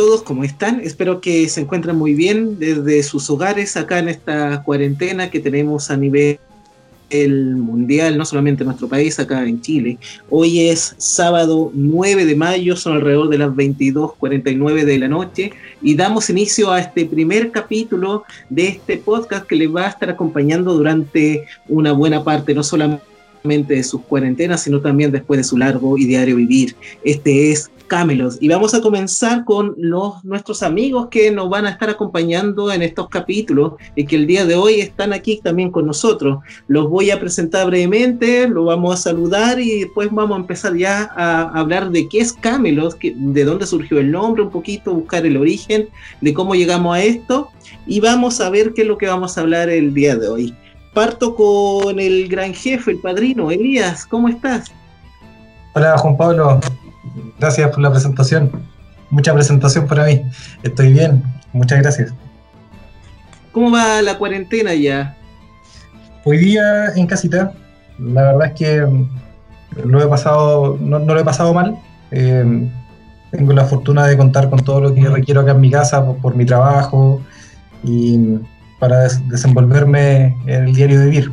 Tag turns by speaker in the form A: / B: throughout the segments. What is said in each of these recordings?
A: Todos, ¿cómo están? Espero que se encuentren muy bien desde sus hogares acá en esta cuarentena que tenemos a nivel mundial, no solamente en nuestro país, acá en Chile. Hoy es sábado 9 de mayo, son alrededor de las 22.49 de la noche y damos inicio a este primer capítulo de este podcast que les va a estar acompañando durante una buena parte, no solamente de sus cuarentenas, sino también después de su largo y diario vivir. Este es Camelos. Y vamos a comenzar con los, nuestros amigos que nos van a estar acompañando en estos capítulos y que el día de hoy están aquí también con nosotros. Los voy a presentar brevemente, lo vamos a saludar y después vamos a empezar ya a hablar de qué es Camelos, de dónde surgió el nombre un poquito, buscar el origen, de cómo llegamos a esto y vamos a ver qué es lo que vamos a hablar el día de hoy. Parto con el gran jefe, el padrino, Elías, ¿cómo estás?
B: Hola Juan Pablo, Gracias por la presentación. Mucha presentación para mí. Estoy bien. Muchas gracias.
A: ¿Cómo va la cuarentena ya?
B: Hoy día en casita. La verdad es que lo he pasado, no, lo he pasado mal. Eh, tengo la fortuna de contar con todo lo que requiero acá en mi casa por, mi trabajo y para desenvolverme en el diario vivir.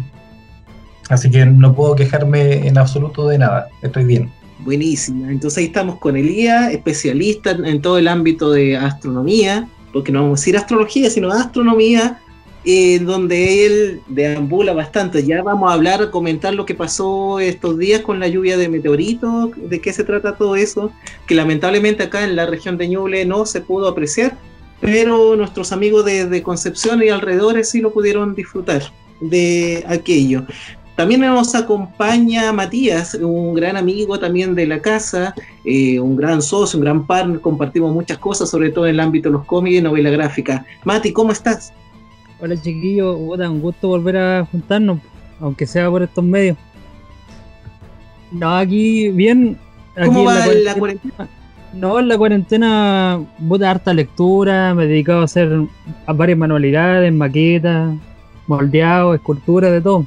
B: Así que no puedo quejarme en absoluto de nada. Estoy bien.
A: Buenísima. Entonces ahí estamos con Elías, especialista en todo el ámbito de astronomía, porque no vamos a decir astrología, sino astronomía, eh, donde él deambula bastante. Ya vamos a hablar, comentar lo que pasó estos días con la lluvia de meteoritos, de qué se trata todo eso, que lamentablemente acá en la región de Ñuble no se pudo apreciar, pero nuestros amigos de, de Concepción y alrededores sí lo pudieron disfrutar de aquello. También nos acompaña Matías, un gran amigo también de la casa, eh, un gran socio, un gran partner, compartimos muchas cosas, sobre todo en el ámbito de los cómics y novela gráfica. Mati, ¿cómo estás?
C: Hola chiquillo, un gusto volver a juntarnos, aunque sea por estos medios. No, aquí bien.
A: ¿Cómo va la cuarentena?
C: No, en la cuarentena, puta harta lectura, me he dedicado a hacer varias manualidades, maquetas, moldeados, esculturas, de todo.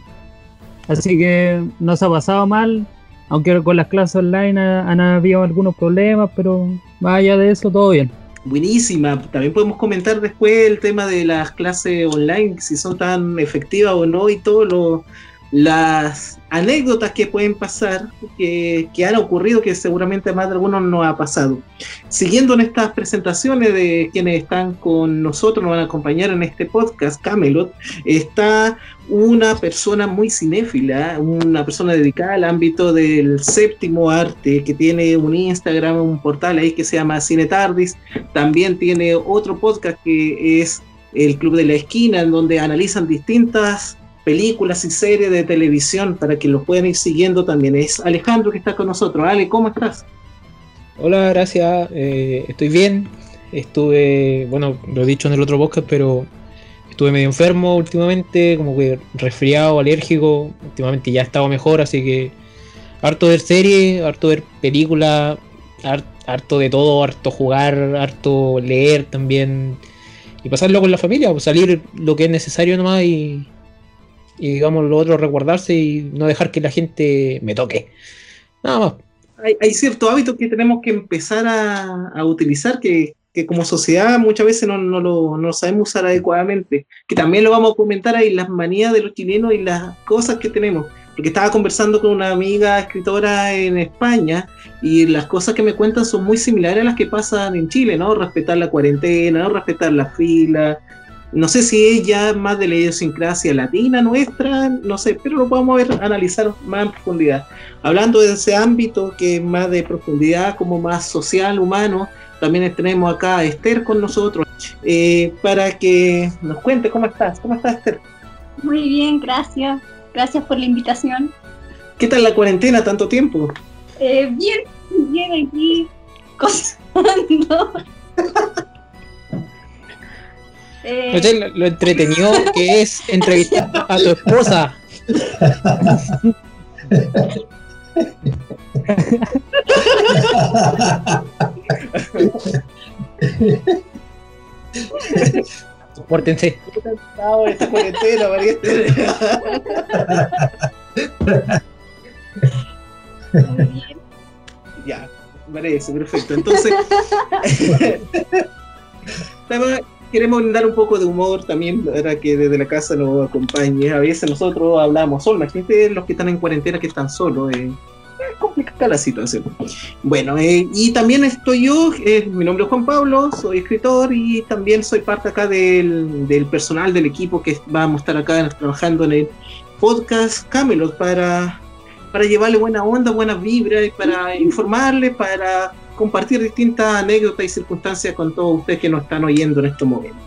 C: Así que no se ha pasado mal, aunque con las clases online han, habido algunos problemas, pero más allá de eso, todo bien.
A: Buenísima. También podemos comentar después el tema de las clases online, si son tan efectivas o no y todo lo, las anécdotas que pueden pasar, que, han ocurrido, que seguramente más de algunos no ha pasado. Siguiendo en estas presentaciones de quienes están con nosotros, nos van a acompañar en este podcast, Camelot, está una persona muy cinéfila, una persona dedicada al ámbito del séptimo arte, que tiene un Instagram, un portal ahí que se llama Cine Tardis, también tiene otro podcast que es el Club de la Esquina, en donde analizan distintas películas y series de televisión para que lo puedan ir siguiendo también. Es Alejandro que está con nosotros. Ale, ¿cómo estás?
D: Hola, gracias. Eh, estoy bien. Estuve, bueno, lo he dicho en el otro podcast, pero estuve medio enfermo últimamente, como que resfriado, alérgico. Últimamente ya he estado mejor, así que harto ver series, harto ver películas, harto de todo, harto jugar, harto leer también. Y pasarlo con la familia, pues salir lo que es necesario nomás y, y digamos lo otro recordarse y no dejar que la gente me toque. Nada más.
A: Hay, hay ciertos hábitos que tenemos que empezar a, utilizar que, como sociedad muchas veces no, no, lo, no sabemos usar adecuadamente. Que también lo vamos a comentar ahí, las manías de los chilenos y las cosas que tenemos. Porque estaba conversando con una amiga escritora en España y las cosas que me cuentan son muy similares a las que pasan en Chile, ¿no? Respetar la cuarentena, ¿no? Respetar la fila, no sé si es ya más de la idiosincrasia latina nuestra, no sé, pero lo podemos ver, analizar más en profundidad. Hablando de ese ámbito que es más de profundidad, como más social, humano, también tenemos acá a Esther con nosotros eh, para que nos cuente cómo estás. ¿Cómo estás, Esther?
E: Muy bien, gracias. Gracias por la invitación.
A: ¿Qué tal la cuarentena tanto tiempo?
E: Eh, bien, bien aquí, cosando.
D: Eh... lo entretenido que es entrevistar a tu esposa. Pórtense.
A: Ya. Parece, perfecto. Entonces, queremos dar un poco de humor también para que desde la casa nos acompañe. A veces nosotros hablamos solos, imagínate los que están en cuarentena que están solos. Eh, es complicada la situación. Bueno, eh, y también estoy yo, eh, mi nombre es Juan Pablo, soy escritor y también soy parte acá del, del personal del equipo que vamos a estar acá trabajando en el podcast Camelot para, para llevarle buena onda, buenas vibras y para informarle, para compartir distintas anécdotas y circunstancias con todos ustedes que nos están oyendo en estos momentos.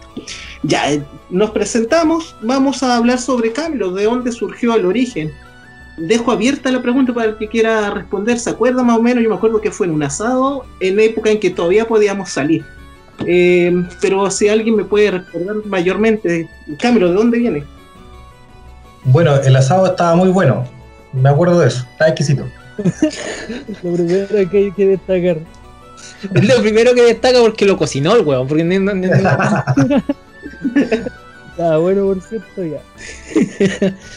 A: Ya, eh, nos presentamos, vamos a hablar sobre Camelot, de dónde surgió el origen. Dejo abierta la pregunta para el que quiera responder. ¿Se acuerda más o menos? Yo me acuerdo que fue en un asado, en época en que todavía podíamos salir. Eh, pero si alguien me puede recordar mayormente, Camelot, ¿de dónde viene?
B: Bueno, el asado estaba muy bueno. Me acuerdo de eso. Estaba exquisito.
C: Lo primero que hay que destacar.
D: Es lo primero que destaca porque lo cocinó el huevón. Porque no, no,
C: Está bueno, por cierto, ya.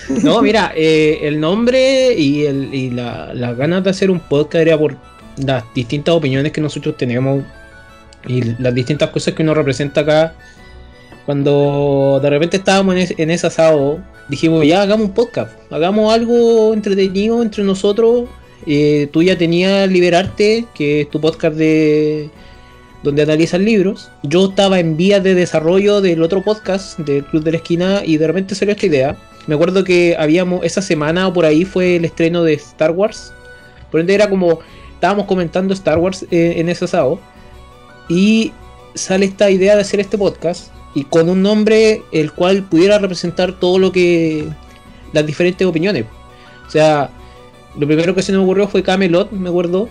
D: no mira, eh, el nombre y, el, y la, las ganas de hacer un podcast era por las distintas opiniones que nosotros tenemos y las distintas cosas que uno representa acá. Cuando de repente estábamos en, ese, en ese asado, dijimos, ya hagamos un podcast, hagamos algo entretenido entre nosotros eh, tú ya tenías Liberarte, que es tu podcast de donde analizas libros. Yo estaba en vías de desarrollo del otro podcast del Club de la Esquina y de repente salió esta idea. Me acuerdo que habíamos esa semana o por ahí fue el estreno de Star Wars. Por ende era como estábamos comentando Star Wars eh, en ese asado y sale esta idea de hacer este podcast y con un nombre el cual pudiera representar todo lo que las diferentes opiniones. O sea, lo primero que se me ocurrió fue Camelot, me acuerdo,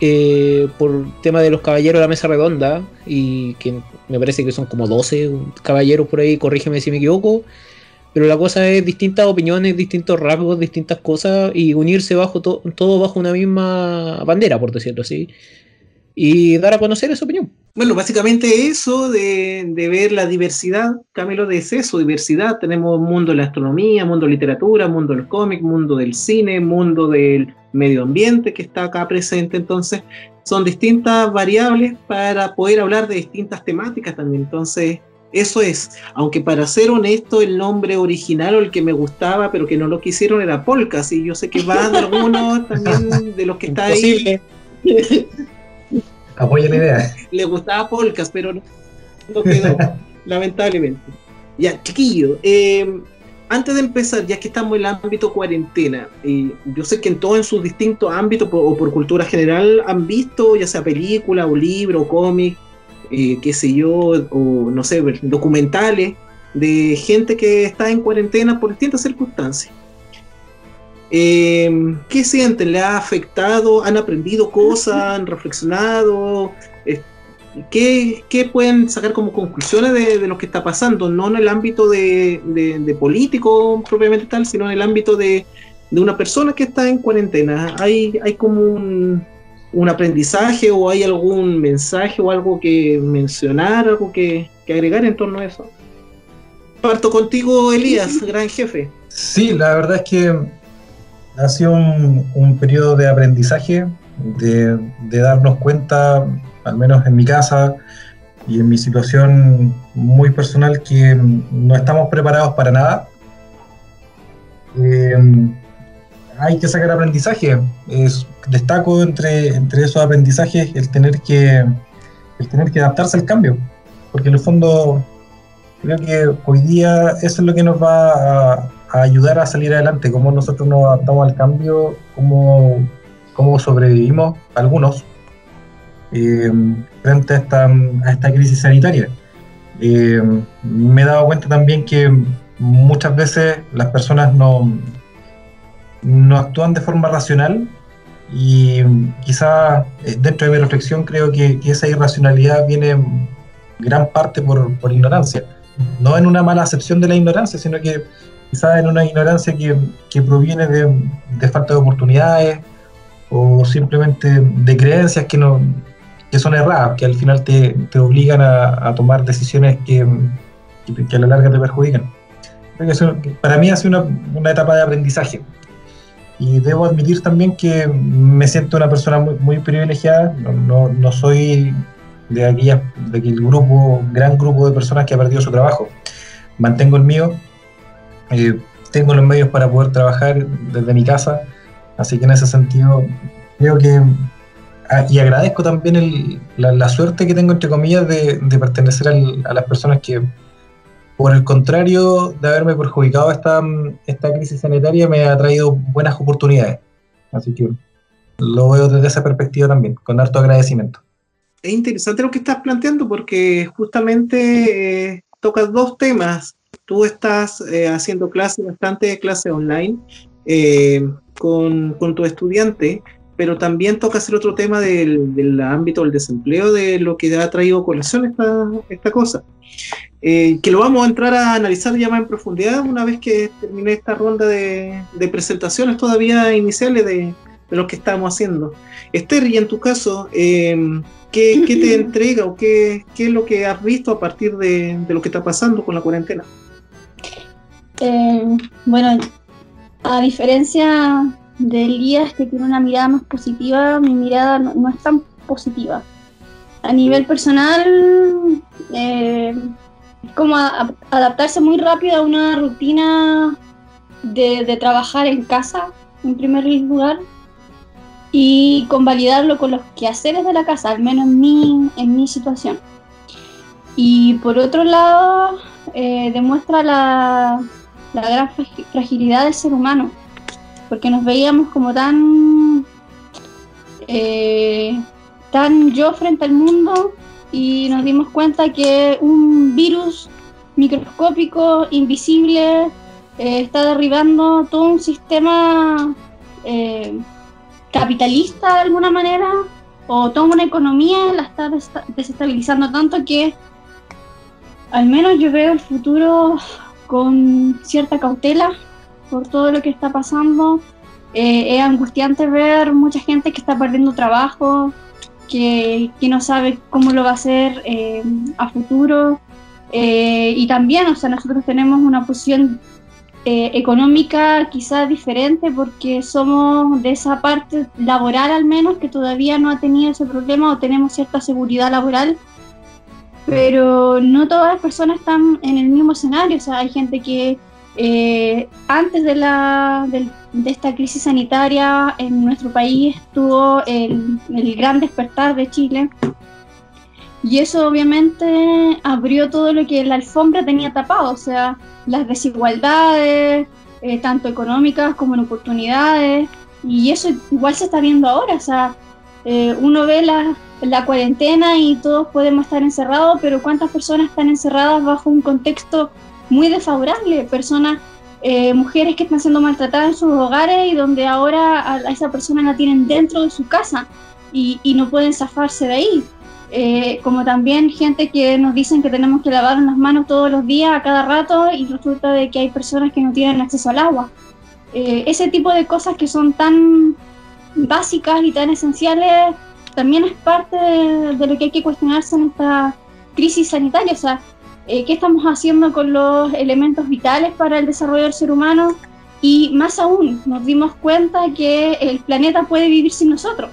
D: eh, por tema de los caballeros de la mesa redonda, y que me parece que son como 12 caballeros por ahí, corrígeme si me equivoco. Pero la cosa es distintas opiniones, distintos rasgos, distintas cosas y unirse bajo todo bajo una misma bandera, por decirlo así y dar a conocer esa opinión.
A: Bueno, básicamente eso de, de ver la diversidad, Camilo, de eso, diversidad. Tenemos mundo de la astronomía, mundo de literatura, mundo del cómic, mundo del cine, mundo del medio ambiente que está acá presente. Entonces, son distintas variables para poder hablar de distintas temáticas también. Entonces, eso es, aunque para ser honesto, el nombre original o el que me gustaba, pero que no lo quisieron era Polkas, y yo sé que va de algunos también de los que está ahí.
B: Apoya la idea.
A: Le gustaba Polkas, pero no, quedó, lamentablemente. Ya, chiquillo, eh, antes de empezar, ya que estamos en el ámbito cuarentena, yo sé que en todos en sus distintos ámbitos o por cultura general han visto, ya sea película o libro o cómic, eh, qué sé yo, o no sé, documentales de gente que está en cuarentena por distintas circunstancias. Eh, ¿Qué sienten? ¿Le ha afectado? ¿Han aprendido cosas? ¿Han reflexionado? ¿Qué, ¿Qué, pueden sacar como conclusiones de, de, lo que está pasando? No en el ámbito de, de, de político propiamente tal, sino en el ámbito de, una persona que está en cuarentena. ¿Hay, hay como un, un, aprendizaje o hay algún mensaje o algo que mencionar, algo que, que agregar en torno a eso? Parto contigo, Elías, gran jefe.
B: Sí, la verdad es que ha sido un, un periodo de aprendizaje, de, darnos cuenta, al menos en mi casa y en mi situación muy personal, que no estamos preparados para nada. Eh, hay que sacar aprendizaje. Es, destaco entre, entre esos aprendizajes el tener, que, el tener que adaptarse al cambio, porque en el fondo creo que hoy día eso es lo que nos va a, a ayudar a salir adelante, cómo nosotros nos adaptamos al cambio, cómo, cómo sobrevivimos algunos eh, frente a esta, a esta, crisis sanitaria. Eh, me he dado cuenta también que muchas veces las personas no, no actúan de forma racional y quizá eh, dentro de mi reflexión creo que, que esa irracionalidad viene gran parte por, por ignorancia. No en una mala acepción de la ignorancia, sino que quizás en una ignorancia que, que proviene de, de, falta de oportunidades o simplemente de creencias que, no, que son erradas, que al final te, te obligan a, a, tomar decisiones que, que, a la larga te perjudican. Eso, para mí ha sido una, una etapa de aprendizaje. y debo admitir también que me siento una persona muy, muy privilegiada, no, no, soy de, aquella, de aquel grupo, gran grupo de personas que ha perdido su trabajo. Mantengo el mío, tengo los medios para poder trabajar desde mi casa, así que en ese sentido creo que, ah, y agradezco también la, suerte que tengo, entre comillas, de, pertenecer a las personas que por el contrario de haberme perjudicado esta, esta crisis sanitaria, me ha traído buenas oportunidades. Así que lo veo desde esa perspectiva también, con harto agradecimiento.
A: Es interesante lo que estás planteando porque justamente eh, tocas dos temas. Tú estás eh, haciendo clases, bastante clases online eh, con, con tu estudiante, pero también tocas el otro tema del, del, ámbito del desempleo, de lo que ha traído colación esta, esta cosa. Eh, que lo vamos a entrar a analizar ya más en profundidad una vez que termine esta ronda de, presentaciones todavía iniciales de, lo que estamos haciendo. Esther, y en tu caso, em, ¿qué, te entrega o qué, es lo que has visto a partir de, lo que está pasando con la cuarentena?
E: Eh, bueno, a diferencia de Elías, que tiene una mirada más positiva, mi mirada no, es tan positiva. A nivel personal, eh, como adaptarse muy rápido a una rutina de, trabajar en casa, en primer lugar, y convalidarlo con los quehaceres de la casa, al menos en mi, en mi situación. Y por otro lado, eh, demuestra la, la, gran fragilidad del ser humano, porque nos veíamos como tan, eh, tan yo frente al mundo y nos dimos cuenta que un virus microscópico, invisible, eh, está derribando todo un sistema eh, capitalista de alguna manera, o toda una economía la está desestabilizando tanto que al menos yo veo el futuro con cierta cautela por todo lo que está pasando. Eh, es angustiante ver mucha gente que está perdiendo trabajo, que, no sabe cómo lo va a hacer eh, a futuro. Eh, y también, o sea, nosotros tenemos una posición eh, económica quizás diferente porque somos de esa parte laboral al menos que todavía no ha tenido ese problema o tenemos cierta seguridad laboral. Pero no todas las personas están en el mismo escenario, o sea, hay gente que antes de, la, del de esta crisis sanitaria en nuestro país tuvo el, gran despertar de Chile. Y eso obviamente abrió todo lo que la alfombra tenía tapado, o sea, las desigualdades, eh, tanto económicas como en oportunidades, y eso igual se está viendo ahora, o sea, eh, uno ve la, la cuarentena y todos podemos estar encerrados, pero ¿cuántas personas están encerradas bajo un contexto muy desfavorable? Personas eh, mujeres que están siendo maltratadas en sus hogares y donde ahora a, esa persona la tienen dentro de su casa y, no pueden zafarse de ahí. Eh, como también gente que nos dicen que tenemos que lavar las manos todos los días, a cada rato, y resulta de que hay personas que no tienen acceso al agua. Eh, ese tipo de cosas que son tan básicas y tan esenciales también es parte de, de lo que hay que cuestionarse en esta crisis sanitaria. O sea, eh, qué estamos haciendo con los elementos vitales para el desarrollo del ser humano y más aún nos dimos cuenta que el planeta puede vivir sin nosotros.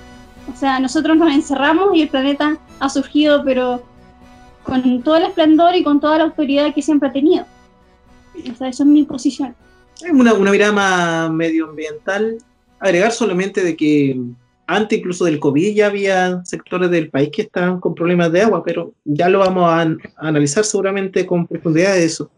E: O sea, nosotros nos encerramos y el planeta ha surgido, pero con todo el esplendor y con toda la autoridad que siempre ha tenido. O sea, eso es mi posición.
A: Una, una mirada más medioambiental, agregar solamente de que antes incluso del COVID ya había sectores del país que estaban con problemas de agua, pero ya lo vamos a, analizar seguramente con profundidad eso.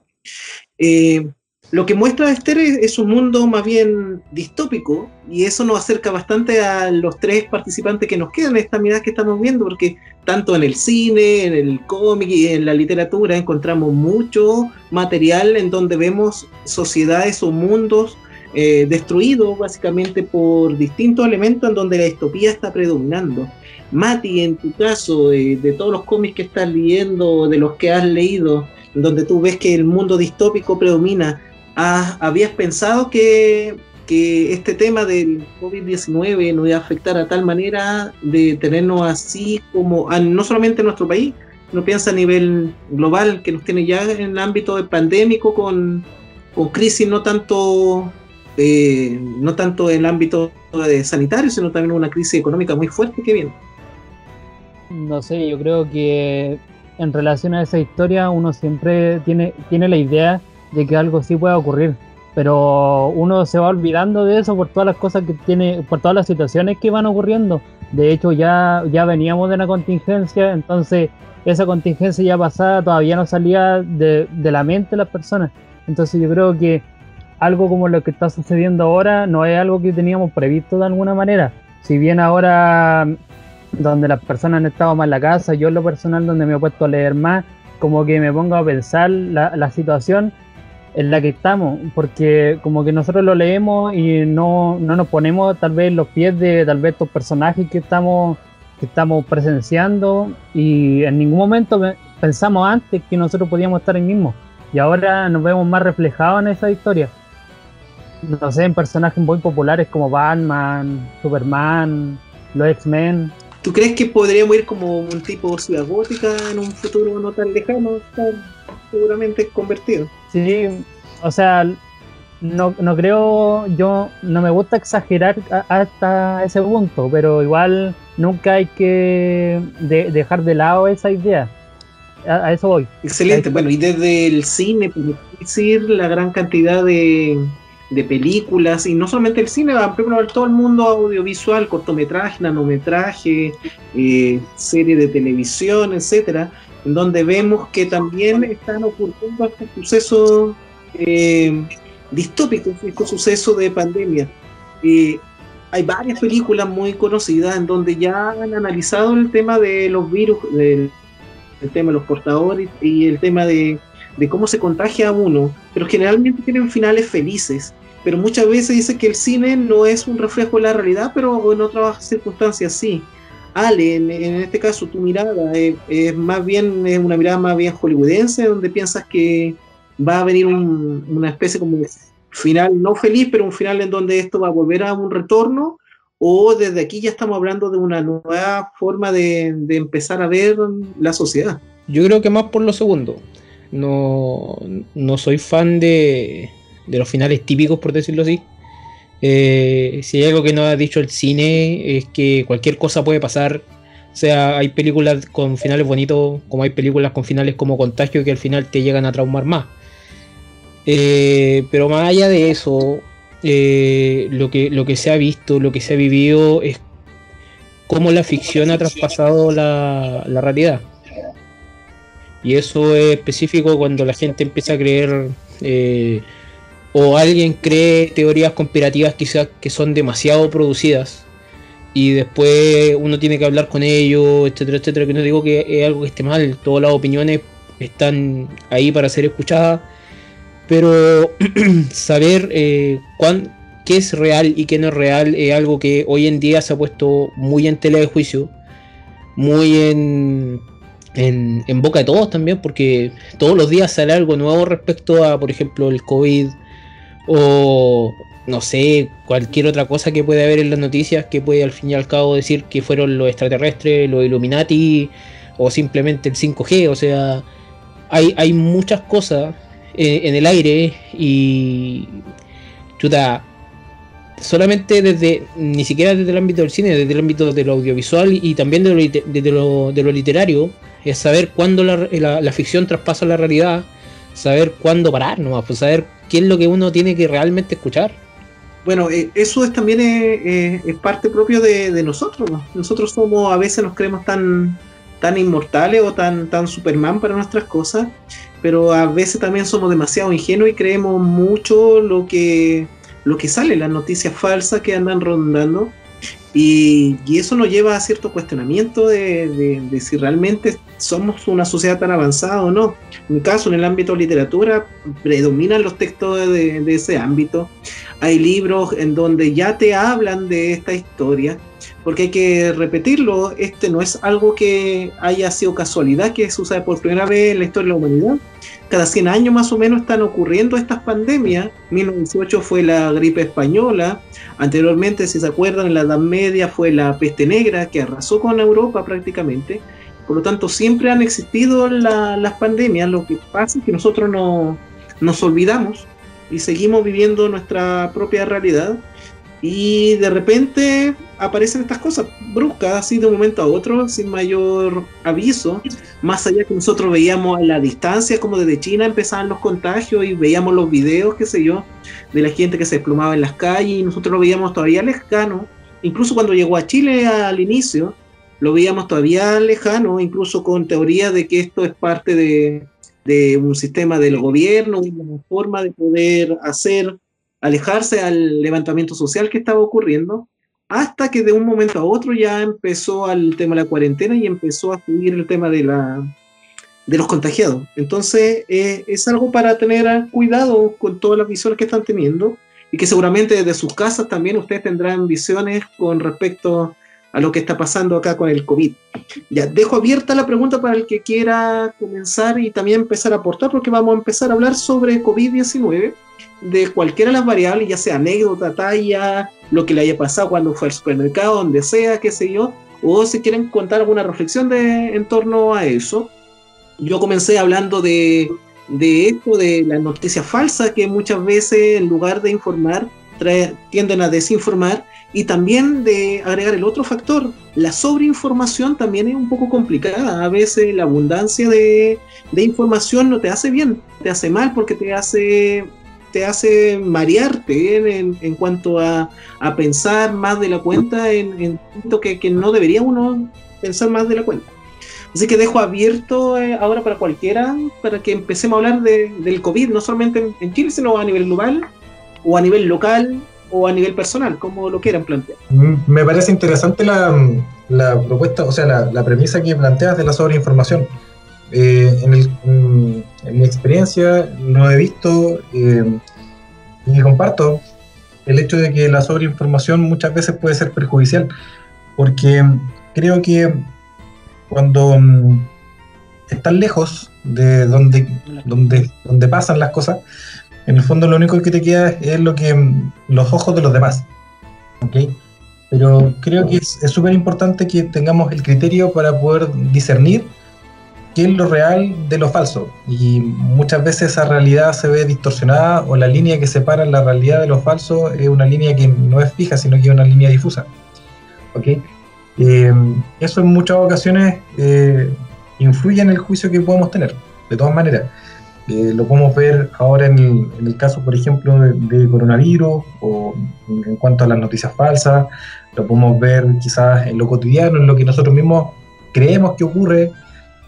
A: Eh, lo que muestra Esther es, un mundo más bien distópico y eso nos acerca bastante a los tres participantes que nos quedan en esta mirada que estamos viendo, porque tanto en el cine, en el cómic y en la literatura encontramos mucho material en donde vemos sociedades o mundos eh, destruido básicamente por distintos elementos en donde la distopía está predominando. Mati, en tu caso, de todos los cómics que estás leyendo, de los que has leído, donde tú ves que el mundo distópico predomina, ¿habías pensado que, que este tema del COVID-19 nos iba a afectar a tal manera de tenernos así como, no solamente en nuestro país, no piensa a nivel global, que nos tiene ya en el ámbito pandémico con, con crisis no tanto eh, no tanto en el ámbito sanitario, sino también una crisis económica muy fuerte que viene.
C: No sé, yo creo que en relación a esa historia uno siempre tiene, tiene la idea de que algo sí pueda ocurrir, pero uno se va olvidando de eso por todas las cosas que tiene, por todas las situaciones que van ocurriendo. De hecho, ya, ya veníamos de una contingencia, entonces esa contingencia ya pasada todavía no salía de, de la mente de las personas. Entonces yo creo que algo como lo que está sucediendo ahora no es algo que teníamos previsto de alguna manera. Si bien ahora donde las personas han estado más en la casa, yo en lo personal donde me he puesto a leer más, como que me pongo a pensar la, situación en la que estamos, porque como que nosotros lo leemos y no, no nos ponemos tal vez los pies de tal vez estos personajes que estamos, que estamos presenciando y en ningún momento pensamos antes que nosotros podíamos estar ahí mismo y ahora nos vemos más reflejados en esa historia. No sé, en personajes muy populares como Batman, Superman, los X-Men,
A: ¿Tú crees que podríamos ir como un tipo ciudad gótica en un futuro no tan lejano? Seguramente convertido.
C: Sí, o sea, no, no creo, yo no me gusta exagerar hasta ese punto, pero igual nunca hay que dejar de lado esa idea. A, eso voy.
A: Excelente, bueno, y desde el cine, puedo decir la gran cantidad de, de películas, y no solamente el cine, pero todo el mundo audiovisual, cortometraje, nanometraje, eh, serie de televisión, etcétera, en donde vemos que también están ocurriendo estos sucesos eh, distópicos, estos sucesos de pandemia. Eh, hay varias películas muy conocidas en donde ya han analizado el tema de los virus, el tema de los portadores y el tema de, de cómo se contagia a uno, pero generalmente tienen finales felices pero muchas veces dice que el cine no es un reflejo de la realidad, pero en otras circunstancias sí. Ale, en, este caso tu mirada es, más bien es una mirada más bien hollywoodense, donde piensas que va a venir una especie como de final no feliz, pero un final en donde esto va a volver a un retorno, o desde aquí ya estamos hablando de una nueva forma de empezar a ver la sociedad.
D: Yo creo que más por lo segundo. No, no soy fan de, de los finales típicos, por decirlo así. Eh, si hay algo que no ha dicho el cine es que cualquier cosa puede pasar. O sea, hay películas con finales bonitos, como hay películas con finales como Contagio que al final te llegan a traumar más. Eh, pero más allá de eso, eh, lo, que, lo que se ha visto, lo que se ha vivido es cómo la ficción ha traspasado la, la realidad. Y eso es específico cuando la gente empieza a creer o alguien cree teorías conspirativas quizás que son demasiado producidas y después uno tiene que hablar con ellos, etcétera, etcétera, que no digo que es algo que esté mal, todas las opiniones están ahí para ser escuchadas, pero saber eh, qué es real y qué no es real es algo que hoy en día se ha puesto muy en tela de juicio, muy en, en, en boca de todos también, porque todos los días sale algo nuevo respecto a, por ejemplo, el COVID, o no sé, cualquier otra cosa que puede haber en las noticias que puede al fin y al cabo decir que fueron los extraterrestres, los Illuminati o simplemente el 5G, o sea, hay, hay muchas cosas en, el aire y chuta, solamente desde, ni siquiera desde el ámbito del cine, desde el ámbito de lo audiovisual y también de lo, de lo, literario, es saber cuándo la, la, ficción traspasa la realidad, saber cuándo parar nomás, pues saber qué es lo que uno tiene que realmente escuchar.
A: Bueno, eh, eso es, también es, parte propio de, nosotros. Nosotros somos, a veces nos creemos tan, tan inmortales o tan, tan Superman para nuestras cosas, pero a veces también somos demasiado ingenuos y creemos mucho lo que, lo que sale, las noticias falsas que andan rondando. Y, eso nos lleva a cierto cuestionamiento de, si realmente somos una sociedad tan avanzada o no. En mi caso, en el ámbito de literatura, predominan los textos de, ese ámbito. Hay libros en donde ya te hablan de esta historia, porque hay que repetirlo, este no es algo que haya sido casualidad, que sucede por primera vez en la historia de la humanidad. Cada 100 años más o menos están ocurriendo estas pandemias. 1918 fue la gripe española, Anteriormente, si se acuerdan, en la Edad Media fue la peste negra que arrasó con Europa prácticamente. Por lo tanto, siempre han existido las pandemias. Lo que pasa es que nosotros no, nos olvidamos y seguimos viviendo nuestra propia realidad. Y de repente aparecen estas cosas bruscas, así de un momento a otro, sin mayor aviso, más allá que nosotros veíamos a la distancia, como desde China empezaban los contagios y veíamos los videos, qué sé yo, de la gente que se desplomaba en las calles y nosotros lo veíamos todavía lejano, incluso cuando llegó a Chile al inicio, lo veíamos todavía lejano, incluso con teoría de que esto es parte de, de un sistema del gobierno, una forma de poder hacer alejarse al levantamiento social que estaba ocurriendo, hasta que de un momento a otro ya empezó el tema de la cuarentena y empezó a subir el tema de, la, de los contagiados. Entonces eh, es algo para tener cuidado con todas las visiones que están teniendo y que seguramente desde sus casas también ustedes tendrán visiones con respecto a lo que está pasando acá con el COVID. Ya, dejo abierta la pregunta para el que quiera comenzar y también empezar a aportar, porque vamos a empezar a hablar sobre COVID-19 de cualquiera de las variables, ya sea anécdota, talla, lo que le haya pasado cuando fue al supermercado, donde sea, qué sé yo, o si quieren contar alguna reflexión de, en torno a eso. Yo comencé hablando de, de esto, de la noticia falsa, que muchas veces en lugar de informar, tienden a desinformar, y también de agregar el otro factor, la sobreinformación también es un poco complicada. A veces la abundancia de, de información no te hace bien, te hace mal porque te hace te hace marearte en, en, cuanto a, a, pensar más de la cuenta en, en que, que, no debería uno pensar más de la cuenta. Así que dejo abierto eh, ahora para cualquiera, para que empecemos a hablar de, del COVID, no solamente en, Chile, sino a nivel global o a nivel local o a nivel personal, como lo quieran plantear.
B: Mm, me parece interesante la, la propuesta, o sea, la, premisa que planteas de la sobreinformación. Eh, en, el, mm, mi experiencia lo he visto eh, y comparto el hecho de que la sobreinformación muchas veces puede ser perjudicial, porque creo que cuando mm, estás lejos de donde, donde, donde pasan las cosas, en el fondo lo único que te queda es lo que los ojos de los demás. ¿okay? Pero creo que es súper importante que tengamos el criterio para poder discernir qué es lo real de lo falso. Y muchas veces esa realidad se ve distorsionada o la línea que separa la realidad de lo falso es una línea que no es fija, sino que es una línea difusa. ¿Okay? Eh, eso en muchas ocasiones eh, influye en el juicio que podemos tener, de todas maneras. Eh, lo podemos ver ahora en el, caso, por ejemplo, de, coronavirus o en cuanto a las noticias falsas, lo podemos ver quizás en lo cotidiano, en lo que nosotros mismos creemos que ocurre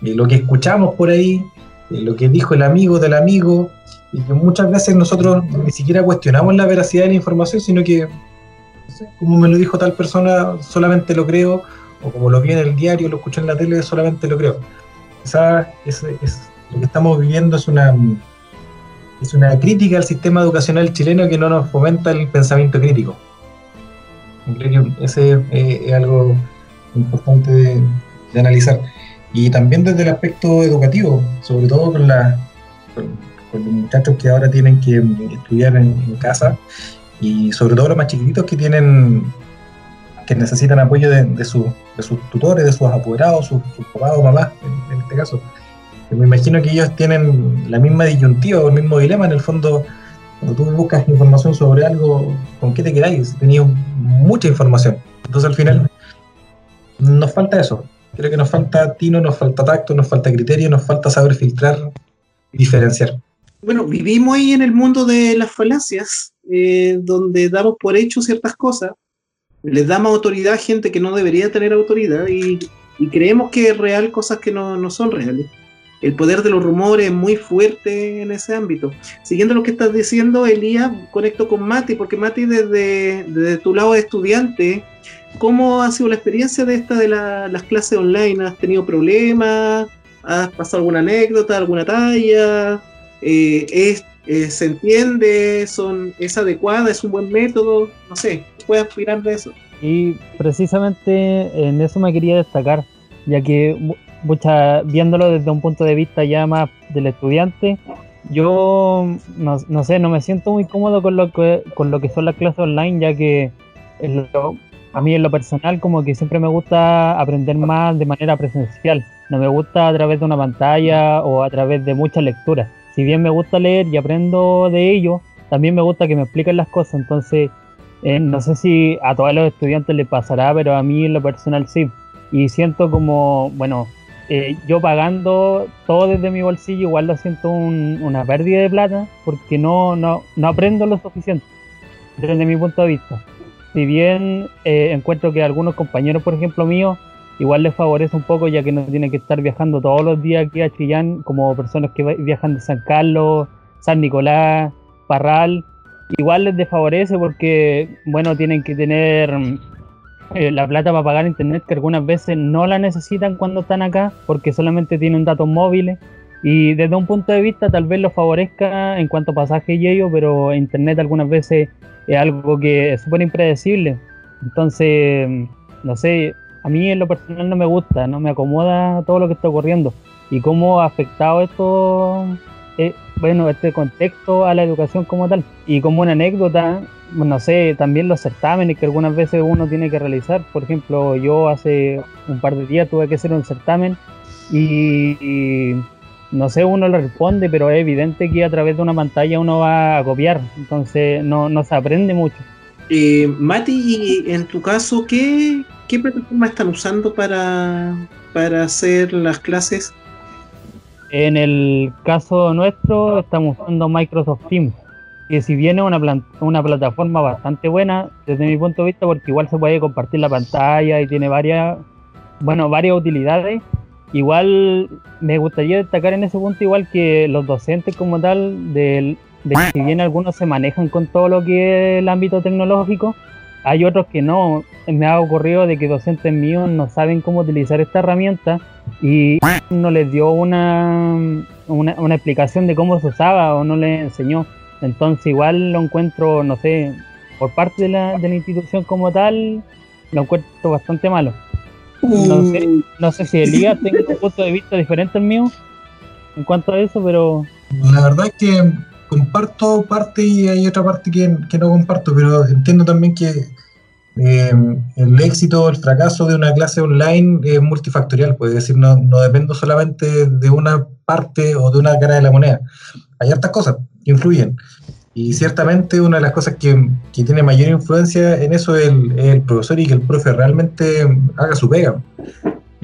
B: eh, lo que escuchamos por ahí, eh, lo que dijo el amigo del amigo, y que muchas veces nosotros ni siquiera cuestionamos la veracidad de la información, sino que, como me lo dijo tal persona, solamente lo creo, o como lo vi en el diario, lo escuché en la tele, solamente lo creo. Es, es, lo que estamos viviendo es una, es una crítica al sistema educacional chileno que no nos fomenta el pensamiento crítico. Creo que ese eh, es algo importante de, analizar y también desde el aspecto educativo, sobre todo con, los muchachos que ahora tienen que estudiar en, casa y sobre todo los más chiquititos que tienen que necesitan apoyo de, de, su, de sus tutores, de sus apoderados, sus, papás o mamás, en, este caso. Me imagino que ellos tienen la misma disyuntiva o el mismo dilema en el fondo. Cuando tú buscas información sobre algo, ¿con qué te quedáis? Tenías mucha información. Entonces al final nos falta eso, Creo que nos falta tino, nos falta tacto, nos falta criterio, nos falta saber filtrar y diferenciar.
A: Bueno, vivimos ahí en el mundo de las falacias, eh, donde damos por hecho ciertas cosas, les damos autoridad a gente que no debería tener autoridad y, y creemos que es real cosas que no, no, son reales. El poder de los rumores es muy fuerte en ese ámbito. Siguiendo lo que estás diciendo, Elías, conecto con Mati, porque Mati desde, tu lado de estudiante, ¿Cómo ha sido la experiencia de esta de la, las clases online? ¿Has tenido problemas? ¿Has pasado alguna anécdota, alguna talla? Eh, es, eh, ¿Se entiende? ¿Es adecuada? ¿Es un buen método? No sé, ¿puedes opinar de eso?
C: Y precisamente en eso me quería destacar, ya que mucha, viéndolo desde un punto de vista ya más del estudiante, yo no, no sé, no me siento muy cómodo con lo que, con lo que son las clases online, ya que lo, a mí en lo personal como que siempre me gusta aprender más de manera presencial. No me gusta a través de una pantalla o a través de muchas lecturas. Si bien me gusta leer y aprendo de ello, también me gusta que me expliquen las cosas, entonces eh, no sé si a todos los estudiantes les pasará, pero a mí en lo personal sí. Y siento como, bueno, eh, yo pagando todo desde mi bolsillo, igual lo siento una pérdida de plata porque no, no, no aprendo lo suficiente desde mi punto de vista. Si bien eh, encuentro que algunos compañeros, por ejemplo míos, igual les favorece un poco ya que no tienen que estar viajando todos los días aquí a Chillán como personas que viajan de San Carlos, San Nicolás, Parral, igual les desfavorece porque, bueno, tienen que tener eh, la plata para pagar internet que algunas veces no la necesitan cuando están acá porque solamente tienen datos móviles y desde un punto de vista tal vez los favorezca en cuanto a pasaje y ello, pero internet algunas veces es algo que es súper impredecible. Entonces, no sé, a mí en lo personal no me gusta, no me acomoda todo lo que está ocurriendo y cómo ha afectado esto, eh, bueno, este contexto a la educación como tal. Y como una anécdota, no sé, también los certámenes que algunas veces uno tiene que realizar. Por ejemplo, yo hace un par de días tuve que hacer un certamen y, no sé, uno le responde, pero es evidente que a través de una pantalla uno va a copiar, entonces no, no se aprende mucho.
A: Eh, Mati, en tu caso, ¿qué, qué plataforma están usando para, para hacer las clases?
C: En el caso nuestro estamos usando Microsoft Teams, que si bien es una, una plataforma bastante buena desde mi punto de vista, porque igual se puede compartir la pantalla y tiene varias, bueno, varias utilidades. Igual me gustaría destacar en ese punto igual que los docentes como tal, de, de si bien algunos se manejan con todo lo que es el ámbito tecnológico, hay otros que no. Me ha ocurrido de que docentes míos no saben cómo utilizar esta herramienta y no les dio una, una, explicación de cómo se usaba o no les enseñó. Entonces igual lo encuentro, no sé, por parte de la, de la institución como tal, lo encuentro bastante malo. No sé, no sé si Elías tiene un punto de vista diferente al mío en cuanto a eso, pero...
B: La verdad es que comparto parte y hay otra parte que, que no comparto, pero entiendo también que eh, el éxito o el fracaso de una clase online es multifactorial, puede decir, no, no dependo solamente de una parte o de una cara de la moneda. Hay hartas cosas que influyen. Y ciertamente una de las cosas que, que tiene mayor influencia en eso es el, profesor y que el profe realmente haga su pega.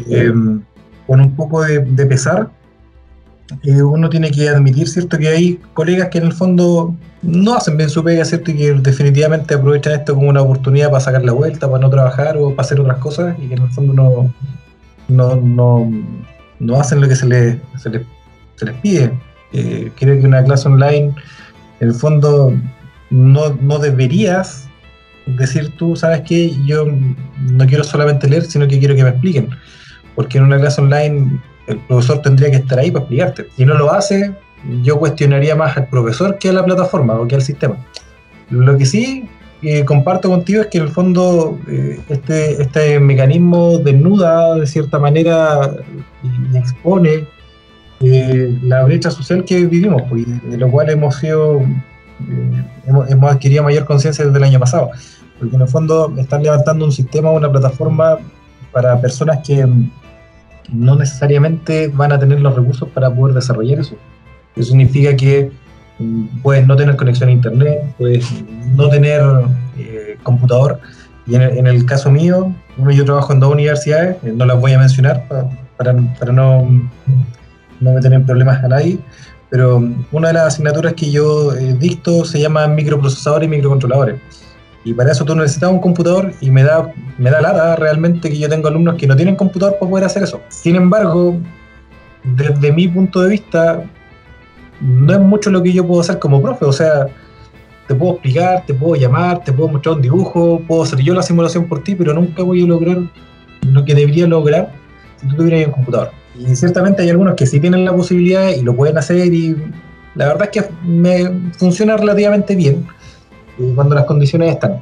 B: Eh, con un poco de, de pesar, eh, uno tiene que admitir, ¿cierto?, que hay colegas que en el fondo no hacen bien su pega, ¿cierto?, y que definitivamente aprovechan esto como una oportunidad para sacar la vuelta, para no trabajar o para hacer otras cosas, y que en el fondo no, no, no, no hacen lo que se les, se les, pide. Eh, creo que una clase online, en el fondo, no, no deberías decir tú, ¿sabes qué? Yo no quiero solamente leer, sino que quiero que me expliquen. Porque en una clase online el profesor tendría que estar ahí para explicarte. Si no lo hace, yo cuestionaría más al profesor que a la plataforma o que al sistema. Lo que sí eh, comparto contigo es que en el fondo eh, este, este mecanismo desnuda de cierta manera y, expone eh, la brecha social que vivimos, pues, de lo cual hemos sido hemos, hemos, adquirido mayor conciencia desde el año pasado, porque en el fondo están levantando un sistema, una plataforma para personas que no necesariamente van a tener los recursos para poder desarrollar eso. Eso significa que mm, puedes no tener conexión a internet, puedes no tener eh, computador. Y en el, caso mío, yo trabajo en dos universidades, eh, no las voy a mencionar para, no, no meter en problemas a nadie, pero una de las asignaturas que yo eh, dicto se llama microprocesadores y microcontroladores. Y para eso tú necesitas un computador y me da, me da lata realmente que yo tengo alumnos que no tienen computador para poder hacer eso. Sin embargo, desde mi punto de vista, no es mucho lo que yo puedo hacer como profe. O sea, te puedo explicar, te puedo llamar, te puedo mostrar un dibujo, puedo hacer yo la simulación por ti, pero nunca voy a lograr lo que debería lograr si tú tuvieras un computador. Y ciertamente hay algunos que sí tienen la posibilidad y lo pueden hacer y la verdad es que me funciona relativamente bien cuando las condiciones están.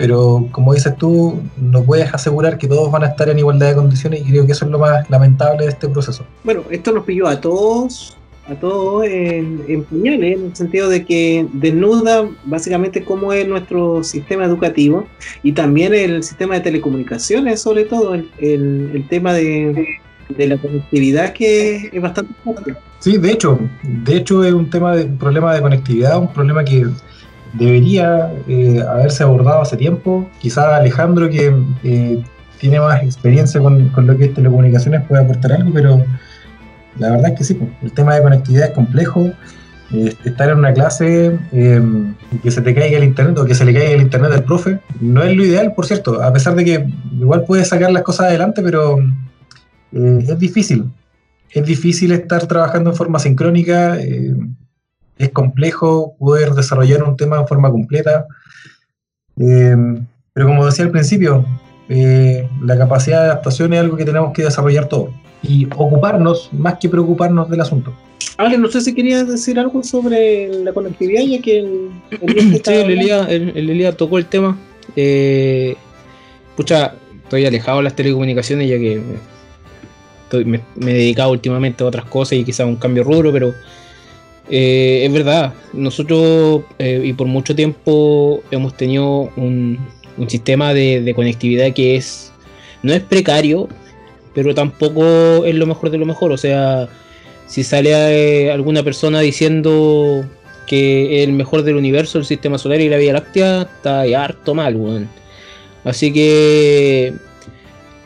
B: Pero como dices tú, no puedes asegurar que todos van a estar en igualdad de condiciones y creo que eso es lo más lamentable de este proceso.
A: Bueno, esto nos pilló a todos, a todos en, en puñales, en el sentido de que desnuda básicamente cómo es nuestro sistema educativo y también el sistema de telecomunicaciones, sobre todo el, el, tema de, de la conectividad que es bastante fuerte.
B: Sí, de hecho, de hecho es un tema de un problema de conectividad, un problema que debería eh, haberse abordado hace tiempo. Quizá Alejandro, que eh, tiene más experiencia con, lo que es telecomunicaciones, puede aportar algo, pero la verdad es que sí, el tema de conectividad es complejo. Eh, estar en una clase em, que se te caiga el internet o que se le caiga el internet al profe no es lo ideal, por cierto, a pesar de que igual puedes sacar las cosas adelante, pero es difícil. Es difícil estar trabajando en forma sincrónica es complejo poder desarrollar un tema en forma completa. Eh, pero como decía al principio, eh, la capacidad de adaptación es algo que tenemos que desarrollar todos y ocuparnos más que preocuparnos del asunto.
A: Ale, no sé si querías decir algo sobre la conectividad, ya que el,
D: el sí, el Elia, tocó el tema. Eh, pucha, estoy alejado de las telecomunicaciones ya que me, me, he dedicado últimamente a otras cosas y quizás un cambio rubro, pero eh, es verdad, nosotros eh, y por mucho tiempo hemos tenido un, sistema de, conectividad que es no es precario, pero tampoco es lo mejor de lo mejor. O sea, si sale eh, alguna persona diciendo que es el mejor del universo, el sistema solar y la Vía Láctea, está harto mal, weón. Así que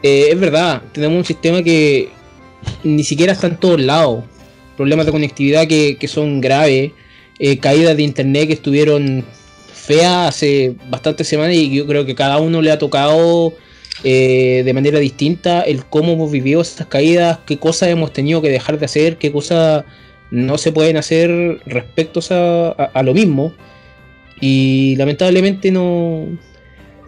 D: es verdad, tenemos un sistema que ni siquiera está en todos lados problemas de conectividad que, son graves, eh, caídas de internet que estuvieron feas hace bastantes semanas y yo creo que cada uno le ha tocado eh, de manera distinta el cómo hemos vivido esas caídas, qué cosas hemos tenido que dejar de hacer, qué cosas no se pueden hacer respecto a lo mismo. Y lamentablemente no,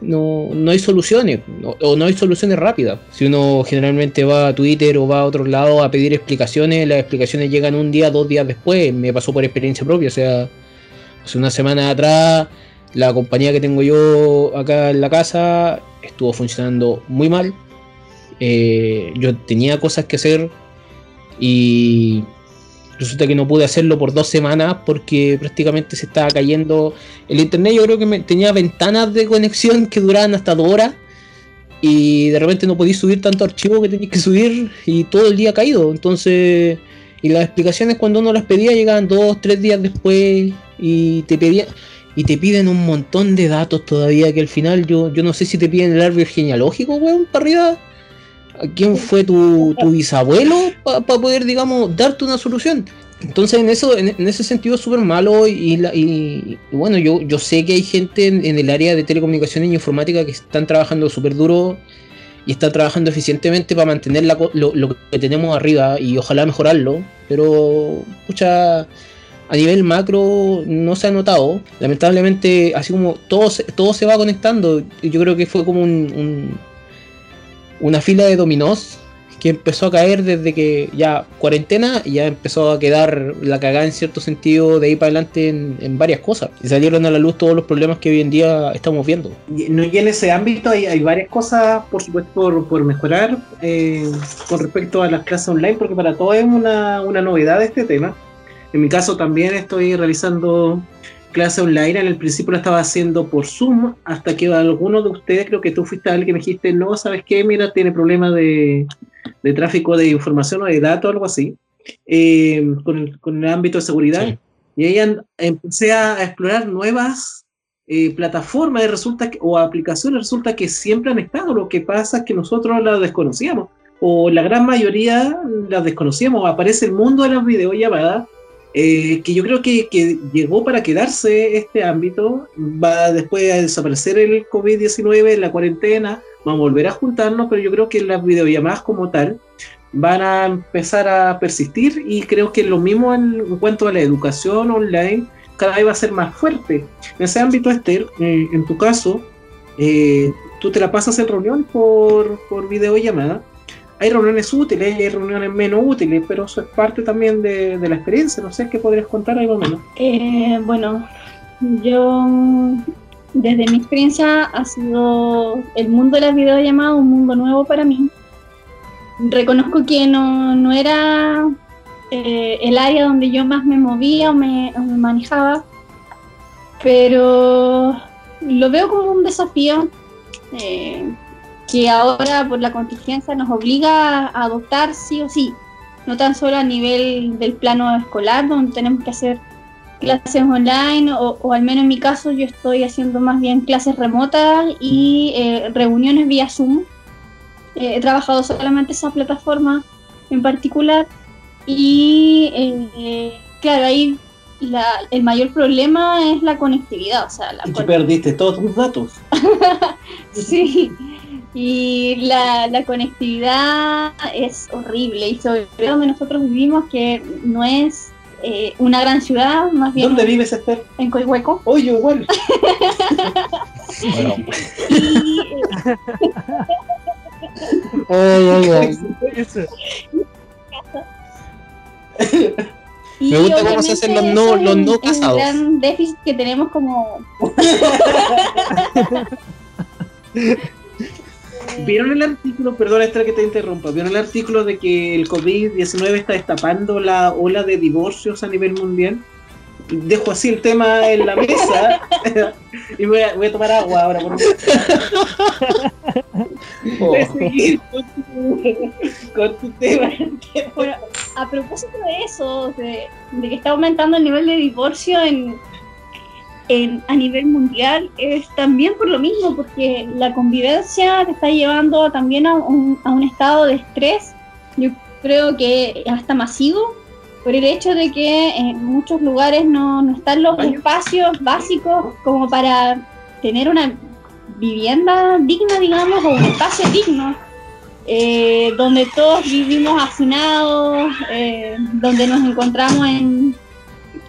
D: no, no hay soluciones, o no hay soluciones rápidas. Si uno generalmente va a Twitter o va a otro lado a pedir explicaciones, las explicaciones llegan un día, dos días después. Me pasó por experiencia propia, o sea, hace una semana atrás la compañía que tengo yo acá en la casa estuvo funcionando muy mal. Eh, yo tenía cosas que hacer y Resulta que no pude hacerlo por dos semanas porque prácticamente se estaba cayendo el internet. Yo creo que tenía ventanas de conexión que duraban hasta dos horas. Y de repente no podía subir tanto archivo que tenías que subir y todo el día caído. Entonces, y las explicaciones cuando uno las pedía llegaban dos, tres días después y te pedían y te piden un montón de datos todavía que al final yo, yo no sé si te piden el árbol genealógico, weón, para arriba quién fue tu, bisabuelo para poder, digamos, darte una solución. Entonces, en eso, en, ese sentido es súper malo y, bueno, yo, yo sé que hay gente en, el área de telecomunicaciones y informática que están trabajando súper duro y están trabajando eficientemente para mantener lo, que tenemos arriba y ojalá mejorarlo, pero, escucha, a nivel macro no se ha notado. Lamentablemente, así como todo se, todo se va conectando, yo creo que fue como un una fila de dominós que empezó a caer desde que ya cuarentena y ya empezó a quedar la cagada en cierto sentido de ahí para adelante en, varias cosas. Y salieron a la luz todos los problemas que hoy en día estamos viendo.
A: Y, en ese ámbito hay, varias cosas, por supuesto, por, por mejorar eh, con respecto a las clases online, porque para todos es una, una novedad este tema. En mi caso también estoy realizando clase online, en el principio lo estaba haciendo por Zoom, hasta que alguno de ustedes, creo que tú fuiste alguien que me dijiste, no, ¿sabes qué? Mira, tiene problemas de, tráfico de información o de datos, algo así, eh, con, el, ámbito de seguridad. Y ahí empecé a, explorar nuevas eh, plataformas resulta o aplicaciones, resulta que siempre han estado, lo que pasa es que nosotros las desconocíamos, o la gran mayoría las desconocíamos, aparece el mundo de las videollamadas eh, que yo creo que, llegó para quedarse este ámbito, va después a desaparecer el COVID-19, la cuarentena, vamos a volver a juntarnos, pero yo creo que las videollamadas como tal van a empezar a persistir y creo que lo mismo en, cuanto a la educación online, cada vez va a ser más fuerte. En ese ámbito, Esther, eh, en tu caso, eh, tú te la pasas en reunión por, por videollamada hay reuniones útiles y hay reuniones menos útiles, pero eso es parte también de, la experiencia. No sé qué podrías contar ahí más o menos.
E: Eh, bueno, yo desde mi experiencia ha sido el mundo de las videollamadas un mundo nuevo para mí. Reconozco que no, era eh, el área donde yo más me movía o me, manejaba, pero lo veo como un desafío. Eh, que ahora por la contingencia nos obliga a adoptar sí o sí, no tan solo a nivel del plano escolar, donde tenemos que hacer clases online o, o al menos en mi caso yo estoy haciendo más bien clases remotas y eh, reuniones vía Zoom. Eh, he trabajado solamente esa plataforma en particular y eh, claro, ahí la, el mayor problema es la conectividad. O sea, la
A: Y perdiste todos tus datos.
E: Sí, y la, la conectividad es horrible y sobre todo donde nosotros vivimos que no es eh, una gran ciudad, más bien
A: ¿Dónde vives, Esther?
E: en Coihueco.
A: Oye, igual.
D: Bueno,
E: Y eh,
D: ay, ay, ay.
C: Eso.
E: y
D: Me gusta cómo se hacen los no- los no
E: es un- es
D: casados.
E: Un gran déficit que tenemos como...
A: ¿Vieron el artículo? Perdón, Esther, que te interrumpa. ¿Vieron el artículo de que el COVID-19 está destapando la ola de divorcios a nivel mundial? Dejo así el tema en la mesa y voy a, voy a tomar agua ahora. Por Voy a seguir con tu, con tu tema.
E: Bueno, a propósito de eso, de, de que está aumentando el nivel de divorcio en, en- a nivel mundial, es también por lo mismo, porque la convivencia te está llevando también a un, a un estado de estrés, yo creo que hasta masivo, por el hecho de que en muchos lugares no, no están los
A: Baño.
E: espacios básicos como para tener una vivienda digna, digamos, o un espacio digno eh, donde todos vivimos hacinados, eh, donde nos encontramos en,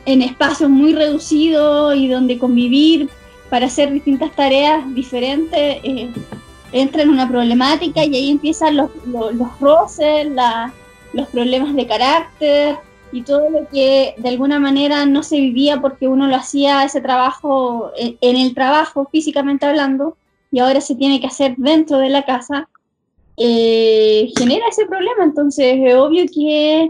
E: en espacios muy reducidos y donde convivir para hacer distintas tareas diferentes eh, entra en una problemática y ahí empiezan los, los, roces, los problemas de carácter y todo lo que de alguna manera no se vivía porque uno lo hacía ese trabajo en, en el trabajo físicamente hablando y ahora se tiene que hacer dentro de la casa eh, genera ese problema. Entonces, es obvio que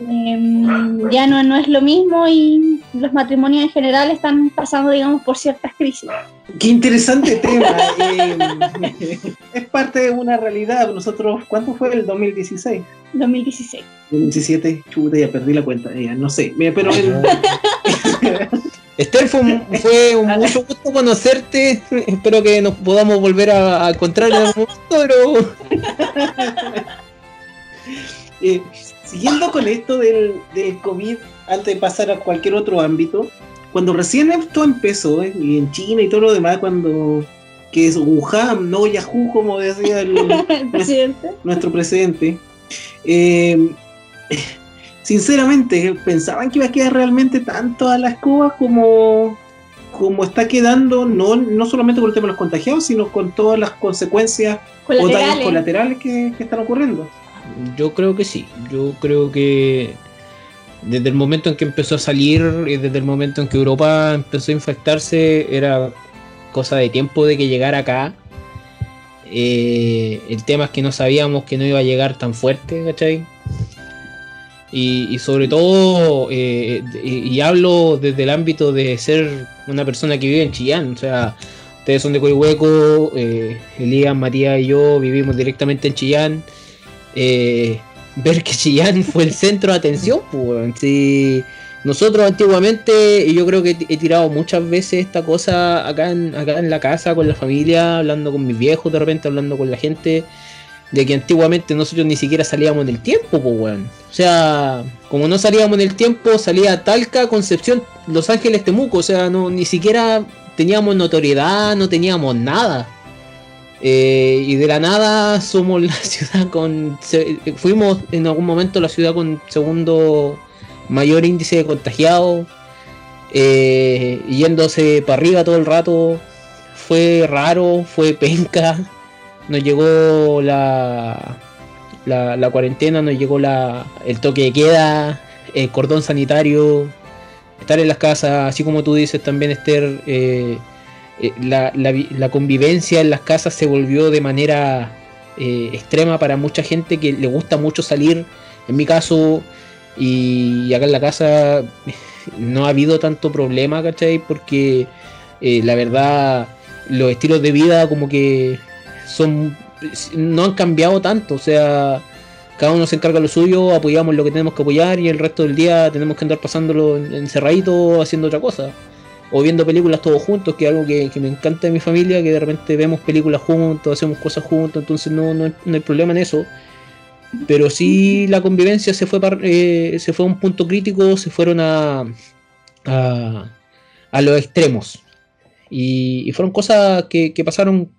E: em, ya no, no es lo mismo y los matrimonios en general están pasando, digamos, por ciertas crisis.
A: Qué interesante tema. eh, es parte de una realidad. Nosotros, ¿cuánto fue el 2016?
E: 2016.
A: 2017, chuta, ya perdí la cuenta. Ya, no sé. Mira, Pero en-
D: Esther, fue, un- fue un mucho gusto conocerte. Espero que nos podamos volver a, a encontrar en algún momento, pero
A: Eh, siguiendo con esto del, del COVID, antes de pasar a cualquier otro ámbito, cuando recién esto empezó, eh, y en China y todo lo demás, cuando que es Wuhan, no Yahoo, como decía el,
E: El presidente.
A: nuestro presidente, eh, sinceramente, pensaban que iba a quedar realmente tanto a la escoba como, como está quedando, no, no solamente con el tema de los contagiados, sino con todas las consecuencias o daños
E: Colaterales.
A: colaterales que, que están ocurriendo.
D: Yo creo que sí. Yo creo que desde el momento en que empezó a salir y desde el momento en que Europa empezó a infectarse, era cosa de tiempo de que llegara acá. Eh, el tema es que no sabíamos que no iba a llegar tan fuerte, ¿cachai? Y, sobre todo, eh, y, y hablo desde el ámbito de ser una persona que vive en Chillán, o sea, ustedes son de Coihueco, eh, Elías, Matías y yo vivimos directamente en Chillán. Eh, ver que Chillán fue el centro de atención, pues. Sí, nosotros antiguamente, y yo creo que he tirado muchas veces esta cosa acá en, acá en la casa, con la familia, hablando con mis viejos, de repente hablando con la gente, de que antiguamente nosotros ni siquiera salíamos en el tiempo, pues, weón. O sea, como no salíamos en el tiempo, salía Talca, Concepción, Los Ángeles, Temuco, o sea, no, ni siquiera teníamos notoriedad, no teníamos nada. Eh, y de la nada somos la ciudad con. fuimos en algún momento la ciudad con segundo mayor índice de contagiados. eh, yéndose para arriba todo el rato. Fue raro, fue penca. Nos llegó la, la, la cuarentena, nos llegó la, el toque de queda, el cordón sanitario. Estar en las casas, así como tú dices también, Esther. eh, eh, la, la vi- la convivencia en las casas se volvió de manera eh, extrema para mucha gente que le gusta mucho salir. En mi caso, y acá en la casa no ha habido tanto problema, ¿cachai? Porque eh, la verdad, los estilos de vida como que son no han cambiado tanto. O sea, cada uno se encarga lo suyo, apoyamos lo que tenemos que apoyar y el resto del día tenemos que andar pasándolo encerradito haciendo otra cosa. O viendo películas todos juntos, que es algo que, me encanta de mi familia, que de repente vemos películas juntos, hacemos cosas juntos, entonces no, no, hay problema en eso. Pero sí la convivencia se fue, eh, se fue a un punto crítico, se fueron a, a, los extremos. Y, fueron cosas que, que pasaron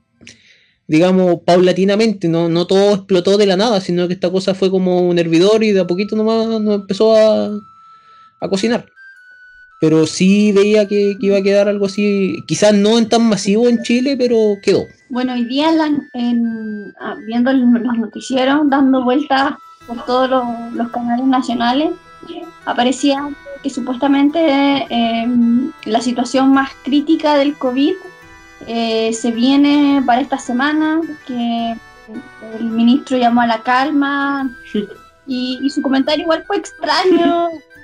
D: digamos, paulatinamente, no, no todo explotó de la nada, sino que esta cosa fue como un hervidor y de a poquito nomás nos empezó a, a cocinar. Pero sí veía que, iba a quedar algo así, quizás no en tan masivo en Chile, pero quedó.
E: Bueno, hoy día en, ah, viendo los noticieros, dando vueltas por todos los, canales nacionales, aparecía que supuestamente em, la situación más crítica del COVID eh, se viene para esta semana, que el ministro llamó a la calma y, su comentario igual fue extraño,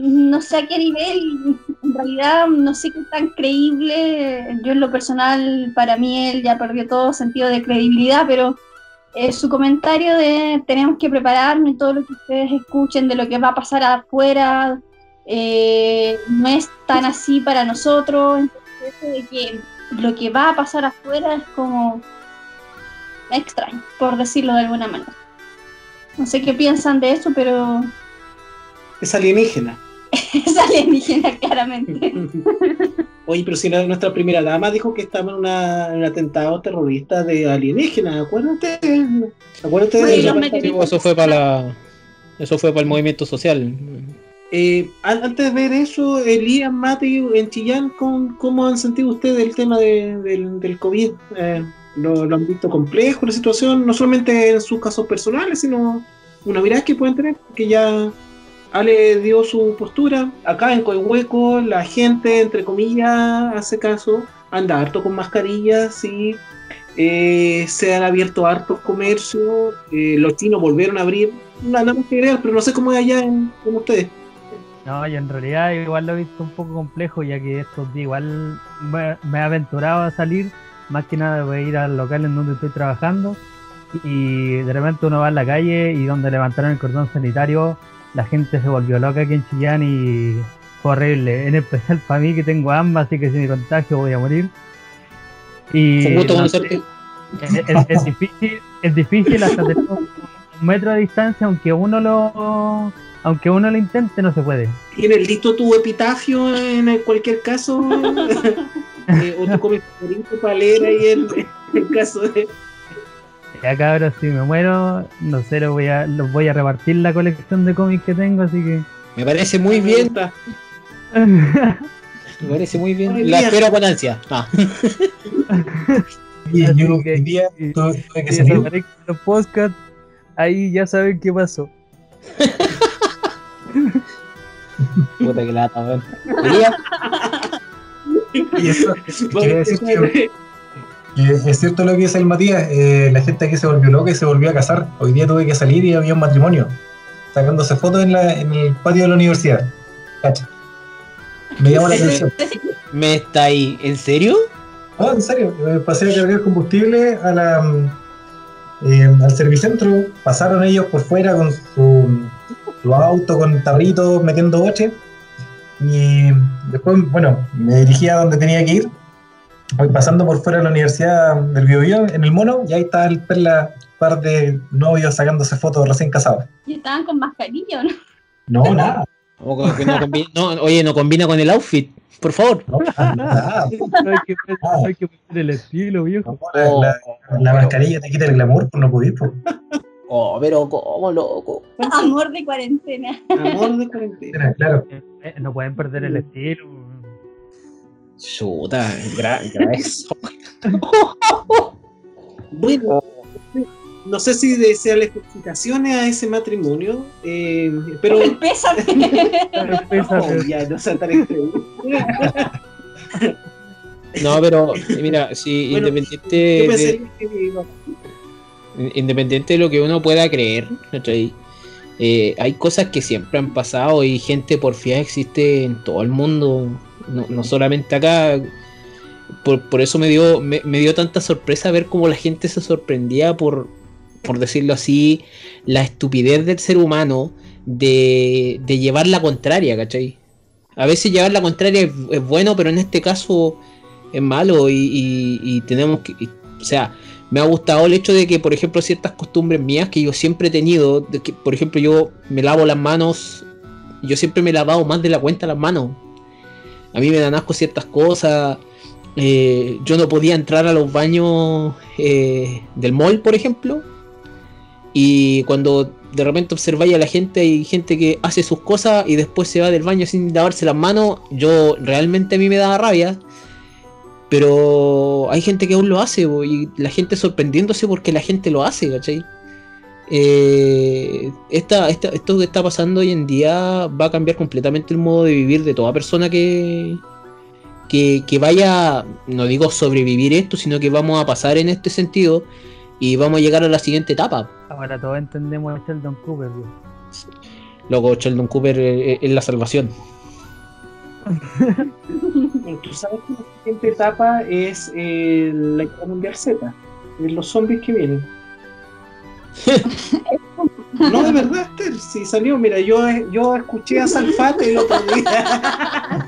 E: no sé a qué nivel, en realidad no sé qué tan creíble, yo en lo personal, para mí él ya perdió todo sentido de credibilidad, pero eh, su comentario de tenemos que prepararnos y todo lo que ustedes escuchen de lo que va a pasar afuera eh, no es tan así para nosotros, de que lo que va a pasar afuera es como extraño, por decirlo de alguna manera. No sé qué piensan de eso, pero...
A: Es alienígena.
E: es alienígena, claramente.
A: Oye, pero si nuestra primera dama dijo que estaba en, un atentado terrorista de alienígena, acuérdate. Acuérdate
D: de eso fue para eso fue para el movimiento social.
A: Eh, antes de ver eso, Elías, Mati, en Chillán, ¿cómo, han sentido ustedes el tema del, COVID? Eh, ¿lo, han visto complejo la situación? No solamente en sus casos personales, sino una mirada que pueden tener, que ya Ale dio su postura. Acá en Coihueco, la gente, entre comillas, hace caso, anda harto con mascarillas y eh, se han abierto hartos comercios. los chinos volvieron a abrir. Nada que agregar, pero no sé cómo es allá en, ustedes.
C: No, yo en realidad igual lo he visto un poco complejo, ya que estos días igual me, he aventurado a salir, más que nada voy a ir al local en donde estoy trabajando, y de repente uno va a la calle y donde levantaron el cordón sanitario, la gente se volvió loca aquí en Chillán y fue horrible, en especial para mí que tengo ambas, así que si me contagio voy a morir. Y es, difícil, es difícil hasta tener un metro de distancia, aunque uno lo aunque uno lo intente, no se puede.
A: ¿Tienes listo tu epitafio en cualquier caso? eh, ¿O tu favorito para leer ahí en, el caso de.?
C: Ya cabrón, si me muero, no sé, lo voy a, los voy a repartir la colección de cómics que tengo, así que.
D: Me parece muy bien. me parece muy bien. La espero con ansia. Ah.
C: y yo que, día tuve que salir. Los podcast, ahí ya saben qué pasó.
D: Puta que lata, weón.
B: Y eso, que, es cierto lo que dice el Matías, eh, la gente aquí se volvió loca y se volvió a casar. Hoy día tuve que salir y había un matrimonio, sacándose fotos en, la, en el patio de la universidad. Cacha. Me llamó la atención.
D: ¿Me está ahí? ¿En serio?
B: No, en serio. pasé a cargar combustible a la, eh, al servicentro. Pasaron ellos por fuera con su los autos con tarritos metiendo boche. Y después, bueno, me dirigía a donde tenía que ir. Voy pasando por fuera de la Universidad del Biobío, en el mono, y ahí está el perla, par de novios sacándose fotos recién casados.
E: Y estaban con mascarilla,
B: ¿no? No, nada.
D: oye, no combina con el outfit, por favor. No,
C: nada. hay, que, hay que el estilo, viejo.
B: la, mascarilla te quita el glamour, pues no pudiste. Pues.
D: Oh, pero ¿cómo, loco?
E: Amor de cuarentena.
A: Amor de cuarentena,
B: claro.
C: Eh, no pueden perder el estilo.
D: Chuta, gra eso.
A: bueno, no sé si desearle felicitaciones a ese matrimonio, eh, pero.
E: Pésate.
A: no, ya, no sean tan
D: No, pero mira, si independiente. Yo de... que independiente de lo que uno pueda creer, eh, hay cosas que siempre han pasado y gente porfía existe en todo el mundo, no, solamente acá. Por, eso me dio, me, dio tanta sorpresa ver cómo la gente se sorprendía por, por decirlo así, la estupidez del ser humano de, de llevar la contraria, ¿cachai? A veces llevar la contraria es, bueno, pero en este caso es malo y, tenemos que... o sea, me ha gustado el hecho de que, por ejemplo, ciertas costumbres mías que yo siempre he tenido, de que, por ejemplo, yo me lavo las manos, yo siempre me he lavado más de la cuenta las manos. A mí me dan asco ciertas cosas. Eh, yo no podía entrar a los baños eh, del mall, por ejemplo. Y cuando de repente observáis a la gente, hay gente que hace sus cosas y después se va del baño sin lavarse las manos. Yo realmente a mí me da rabia. Pero hay gente que aún lo hace y la gente sorprendiéndose porque la gente lo hace, ¿cachai? Eh, esto que está pasando hoy en día va a cambiar completamente el modo de vivir de toda persona que, que, que vaya, no digo sobrevivir esto, sino que vamos a pasar en este sentido y vamos a llegar a la siguiente etapa.
C: Ahora todos entendemos a Sheldon Cooper.
D: Luego Sheldon Cooper es, la salvación.
A: Tú sabes que la siguiente etapa es eh, la Guerra Mundial Z, los zombies que vienen. No, de verdad, Esther, si salió, mira, yo, yo escuché a Salfate el otro día.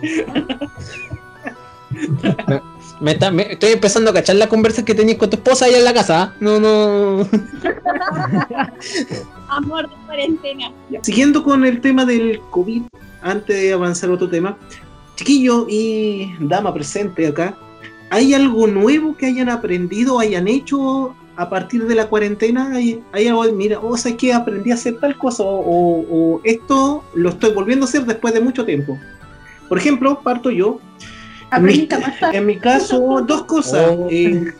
D: Me estoy empezando a cachar la conversa que tenías con tu esposa allá en la casa. No, no.
E: Amor de cuarentena.
A: Siguiendo con el tema del COVID, antes de avanzar a otro tema, chiquillo y dama presente acá, ¿hay algo nuevo que hayan aprendido, hayan hecho a partir de la cuarentena? ¿Hay, algo, mira, o sea, que aprendí a hacer tal cosa o, o esto lo estoy volviendo a hacer después de mucho tiempo? Por ejemplo, parto yo. En mi, caso, dos cosas. Oh. Eh,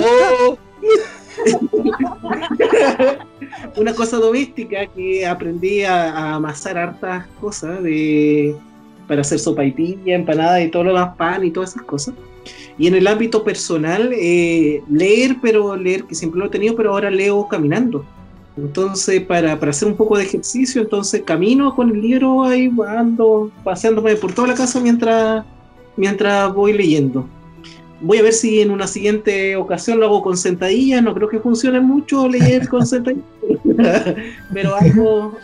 A: oh. una cosa doméstica que aprendí a, amasar hartas cosas de, para hacer sopa y piña, empanada y todo lo demás, pan y todas esas cosas. Y en el ámbito personal, eh, leer, pero leer que siempre lo he tenido, pero ahora leo caminando. Entonces, para, hacer un poco de ejercicio, entonces camino con el libro ahí, ando paseándome por toda la casa mientras, mientras voy leyendo. Voy a ver si en una siguiente ocasión lo hago con sentadillas, no creo que funcione mucho leer con sentadillas, pero algo,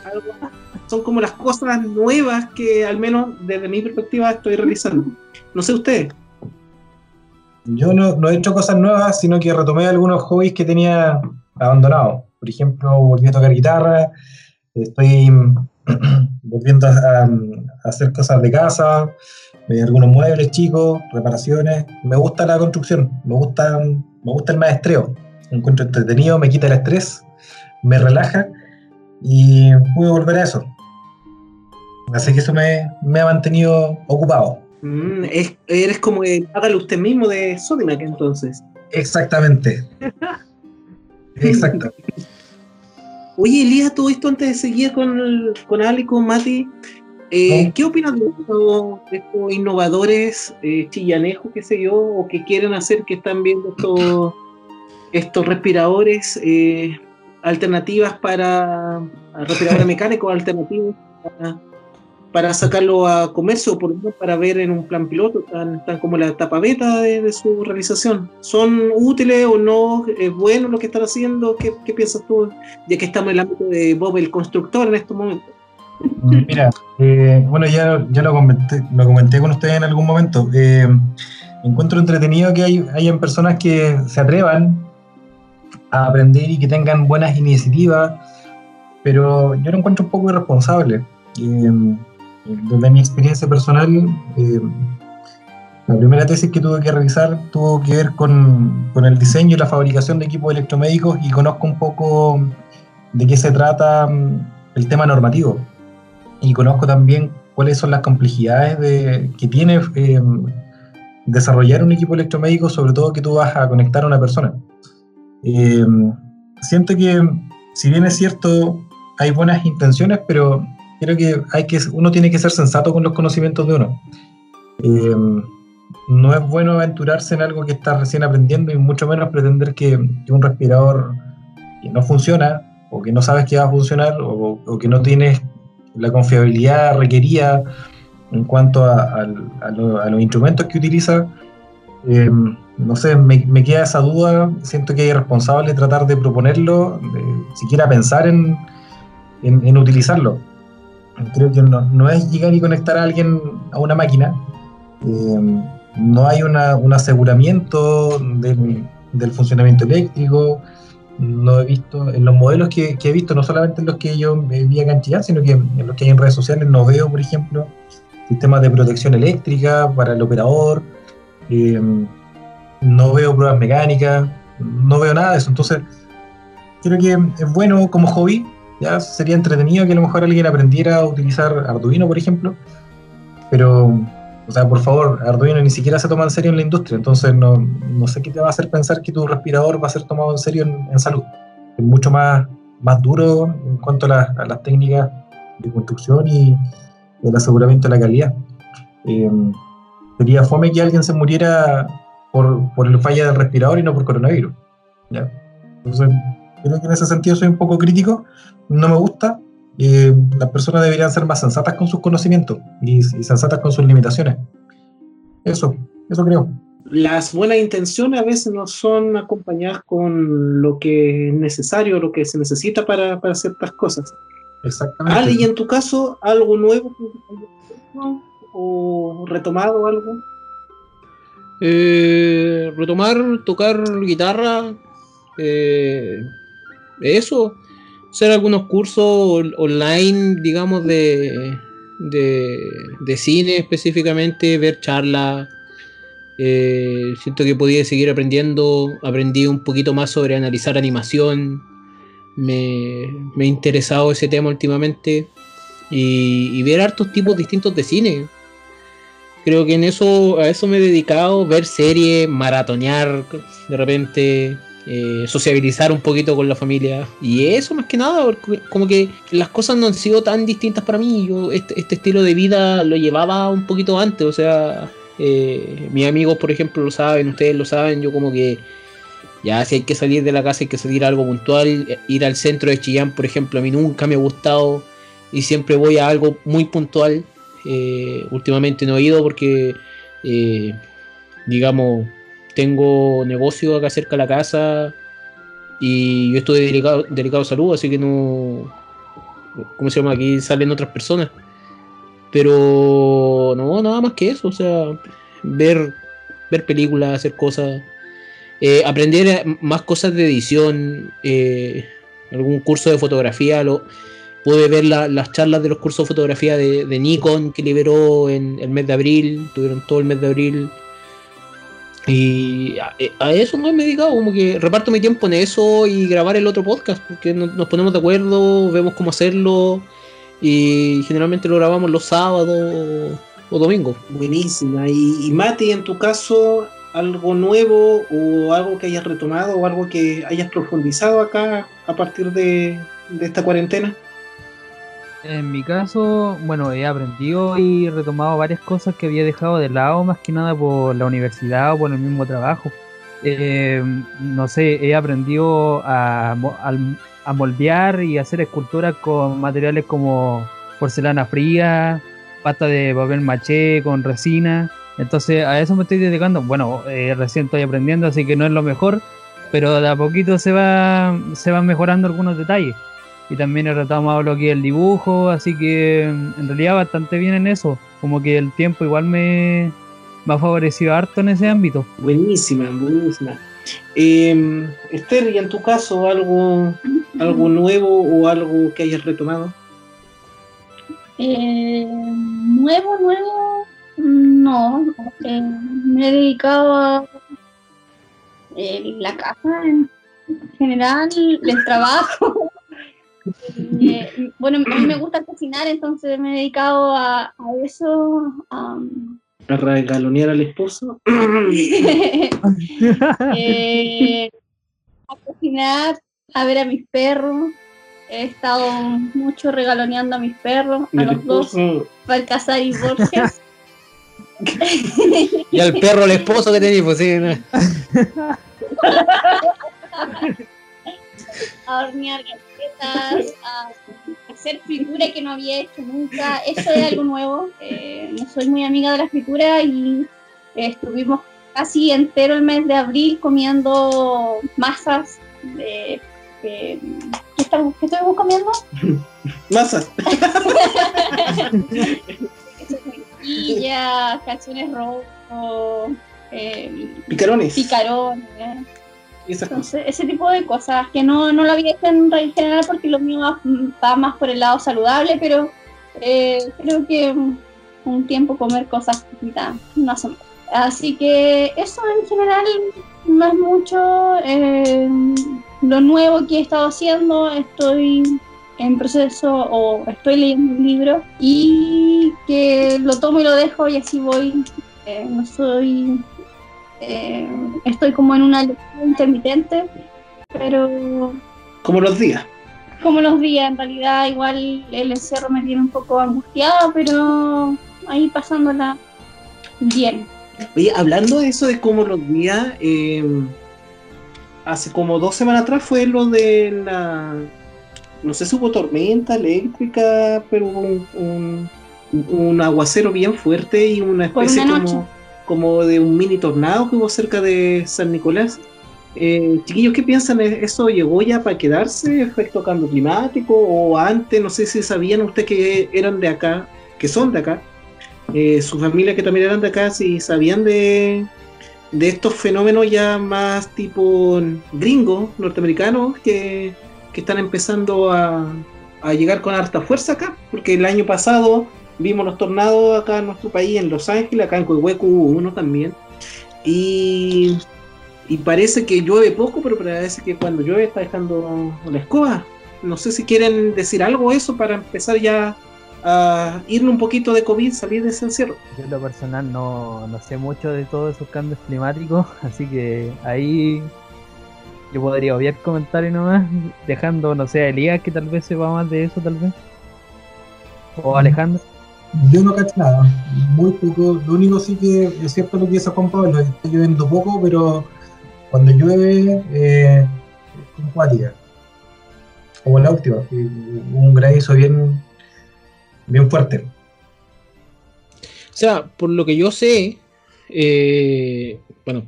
A: son como las cosas nuevas que al menos desde mi perspectiva estoy realizando. No sé usted.
B: Yo no, he hecho cosas nuevas, sino que retomé algunos hobbies que tenía abandonados por ejemplo, volviendo a tocar guitarra, estoy volviendo a, hacer cosas de casa, algunos muebles chicos, reparaciones. Me gusta la construcción, me gusta, me gusta el maestreo. Encuentro entretenido, me quita el estrés, me relaja y puedo volver a eso. Así que eso me, me ha mantenido ocupado.
A: Mm, eres como el hágalo usted mismo de Sodimac entonces.
B: Exactamente. Exacto.
A: Oye, Elías, todo esto antes de seguir con, con Ale y con Mati, eh, ¿qué opinas de estos, innovadores eh, chillanejos, qué sé yo, o que quieren hacer, que están viendo estos, estos respiradores, eh, alternativas para, respiradores mecánicos, alternativos para, para sacarlo a comercio, por ejemplo, para ver en un plan piloto, tan, tan como la etapa beta de, su realización. ¿Son útiles o no? ¿Es bueno lo que están haciendo? ¿Qué, piensas tú, ya que estamos en el ámbito de Bob el constructor en estos momentos?
B: Mm, mira, eh, bueno, ya, ya lo, comenté, lo comenté con ustedes en algún momento. Eh, encuentro entretenido que hay, hayan personas que se atrevan a aprender y que tengan buenas iniciativas, pero yo lo encuentro un poco irresponsable. Eh, desde mi experiencia personal, eh, la primera tesis que tuve que revisar tuvo que ver con, con, el diseño y la fabricación de equipos electromédicos y conozco un poco de qué se trata mm, el tema normativo. Y conozco también cuáles son las complejidades de, que tiene eh, desarrollar un equipo electromédico, sobre todo que tú vas a conectar a una persona. Eh, siento que, si bien es cierto, hay buenas intenciones, pero creo que, hay que uno tiene que ser sensato con los conocimientos de uno. Eh, no es bueno aventurarse en algo que está recién aprendiendo y mucho menos pretender que, un respirador que no funciona o que no sabes que va a funcionar o, que no tienes la confiabilidad requerida en cuanto a, los instrumentos que utiliza, eh, no sé, me, queda esa duda, siento que es irresponsable tratar de proponerlo, de siquiera pensar en, en, en utilizarlo. Creo que no, no, es llegar y conectar a alguien a una máquina, eh, no hay un aseguramiento del, funcionamiento eléctrico, no he visto, en los modelos que, he visto, no solamente en los que yo vi acá en sino que en los que hay en redes sociales, no veo, por ejemplo, sistemas de protección eléctrica para el operador, eh, no veo pruebas mecánicas, no veo nada de eso. Entonces, creo que es bueno como hobby, ya sería entretenido que a lo mejor alguien aprendiera a utilizar Arduino, por ejemplo, pero, o sea, por favor, Arduino ni siquiera se toma en serio en la industria, entonces no, no sé qué te va a hacer pensar que tu respirador va a ser tomado en serio en, en salud. Es mucho más, más duro en cuanto a, la, a las técnicas de construcción y el aseguramiento de la calidad. Eh, sería fome que alguien se muriera por, por el falla del respirador y no por coronavirus. ¿ya? Entonces, creo que en ese sentido soy un poco crítico, no me gusta. Eh, las personas deberían ser más sensatas con sus conocimientos y, y, sensatas con sus limitaciones. Eso, eso creo.
A: Las buenas intenciones a veces no son acompañadas con lo que es necesario, lo que se necesita para, para ciertas cosas.
B: Exactamente.
A: Ali, ¿y en tu caso algo nuevo o retomado algo?
D: Eh, retomar, tocar guitarra, eh, eso, hacer algunos cursos online, digamos, de, de, cine específicamente, ver charlas. Eh, siento que podía seguir aprendiendo, aprendí un poquito más sobre analizar animación, me, me interesado ese tema últimamente y, y ver hartos tipos distintos de cine creo que en eso a eso me he dedicado, ver series, maratonear de repente, eh, sociabilizar un poquito con la familia. Y eso más que nada, como que las cosas no han sido tan distintas para mí. Yo este, este estilo de vida lo llevaba un poquito antes, o sea, eh, mis amigos por ejemplo lo saben, ustedes lo saben, yo como que... Ya si hay que salir de la casa hay que salir a algo puntual. Ir al centro de Chillán, por ejemplo, a mí nunca me ha gustado y siempre voy a algo muy puntual. Eh, últimamente no he ido porque, eh, digamos, tengo negocio acá cerca de la casa y yo estoy delicado, delicado de salud, así que no. ¿Cómo se llama? Aquí salen otras personas. Pero no, nada más que eso, o sea, ver, ver películas, hacer cosas, eh, aprender más cosas de edición, eh, algún curso de fotografía, lo, pude ver la, las charlas de los cursos de fotografía de, de, Nikon que liberó en el mes de abril, tuvieron todo el mes de abril. Y a, a eso no me he dedicado, como que reparto mi tiempo en eso y grabar el otro podcast, porque nos, ponemos de acuerdo, vemos cómo hacerlo y generalmente lo grabamos los sábados o, o domingos.
A: Buenísima. Y, y Mati, en tu caso, algo nuevo o algo que hayas retomado o algo que hayas profundizado acá a partir de, de esta cuarentena?
C: En mi caso, bueno, he aprendido y retomado varias cosas que había dejado de lado, más que nada por la universidad o por el mismo trabajo. Eh, no sé, he aprendido a, moldear y hacer esculturas con materiales como porcelana fría, pasta de papel maché con resina. Entonces a eso me estoy dedicando. Bueno, eh, recién estoy aprendiendo, así que no es lo mejor, pero de a poquito se va, se van mejorando algunos detalles y también he retomado lo que es el dibujo, así que en realidad bastante bien en eso, como que el tiempo igual me, me ha favorecido harto en ese ámbito.
A: Buenísima, buenísima. Eh, Esther, ¿y en tu caso algo, algo nuevo o algo que hayas retomado?
E: Eh, nuevo, nuevo, no. Eh, me he dedicado a la casa en general, el trabajo. Eh, bueno, a mí me gusta cocinar, entonces me he dedicado a, a eso. Um,
A: ¿A regalonear al esposo?
E: eh, a cocinar, a ver a mis perros. He estado mucho regaloneando a mis perros, a los esposo? dos, Balcazar y Borges.
D: y al perro, el esposo que tenés, pues sí. ¿no?
E: a hornear a hacer fritura que no había hecho nunca. Eso es algo nuevo. Eh, no soy muy amiga de la fritura y eh, estuvimos casi entero el mes de abril comiendo masas de... de- ¿qué, estamos- qué estuvimos comiendo?
A: Masas.
E: Mantequilla, calzones rojos, eh,
A: Picarones.
E: picarones. Ese tipo de cosas que no, no lo había hecho en en general porque lo mío va, más por el lado saludable, pero eh, creo que un tiempo comer cosas no hace. Así que eso en general no es mucho. eh, lo nuevo que he estado haciendo, estoy en proceso o estoy leyendo un libro y que lo tomo y lo dejo y así voy. Eh, no soy eh, estoy como en una lectura intermitente, pero
A: Como los días.
E: como los días, en realidad igual el encierro me tiene un poco angustiada, pero ahí pasándola bien.
A: Oye, hablando de eso de cómo los días, eh, hace como dos semanas atrás fue lo de la. No sé si hubo tormenta eléctrica, pero hubo un, un, un aguacero bien fuerte y una
E: Por
A: especie
E: una noche.
A: como, como de un mini tornado que hubo cerca de San Nicolás. Eh, chiquillos, ¿qué piensan? ¿Eso llegó ya para quedarse? ¿Efecto cambio climático? ¿O antes? No sé si sabían ustedes que eran de acá, que son de acá, eh, su familia que también eran de acá, si sabían de, de estos fenómenos ya más tipo gringos, norteamericanos, que, que están empezando a, a llegar con harta fuerza acá, porque el año pasado vimos los tornados acá en nuestro país, en Los Ángeles, acá en Coihueco hubo uno también, y, y parece que llueve poco, pero parece que cuando llueve está dejando la escoba. No sé si quieren decir algo eso para empezar ya a irnos un poquito de COVID, salir de ese encierro.
C: Yo en lo personal no, no sé mucho de todos esos cambios climáticos, así que ahí yo podría obviar comentarios nomás, dejando, no sé, a Elías que tal vez sepa más de eso, tal vez. O Alejandro.
B: Yo no cacho nada, muy poco. Lo único sí que es cierto lo que dice Juan Pablo, está lloviendo poco, pero cuando llueve eh, es como acuática. Como la última, un granizo bien, bien fuerte.
D: O sea, por lo que yo sé, eh, bueno,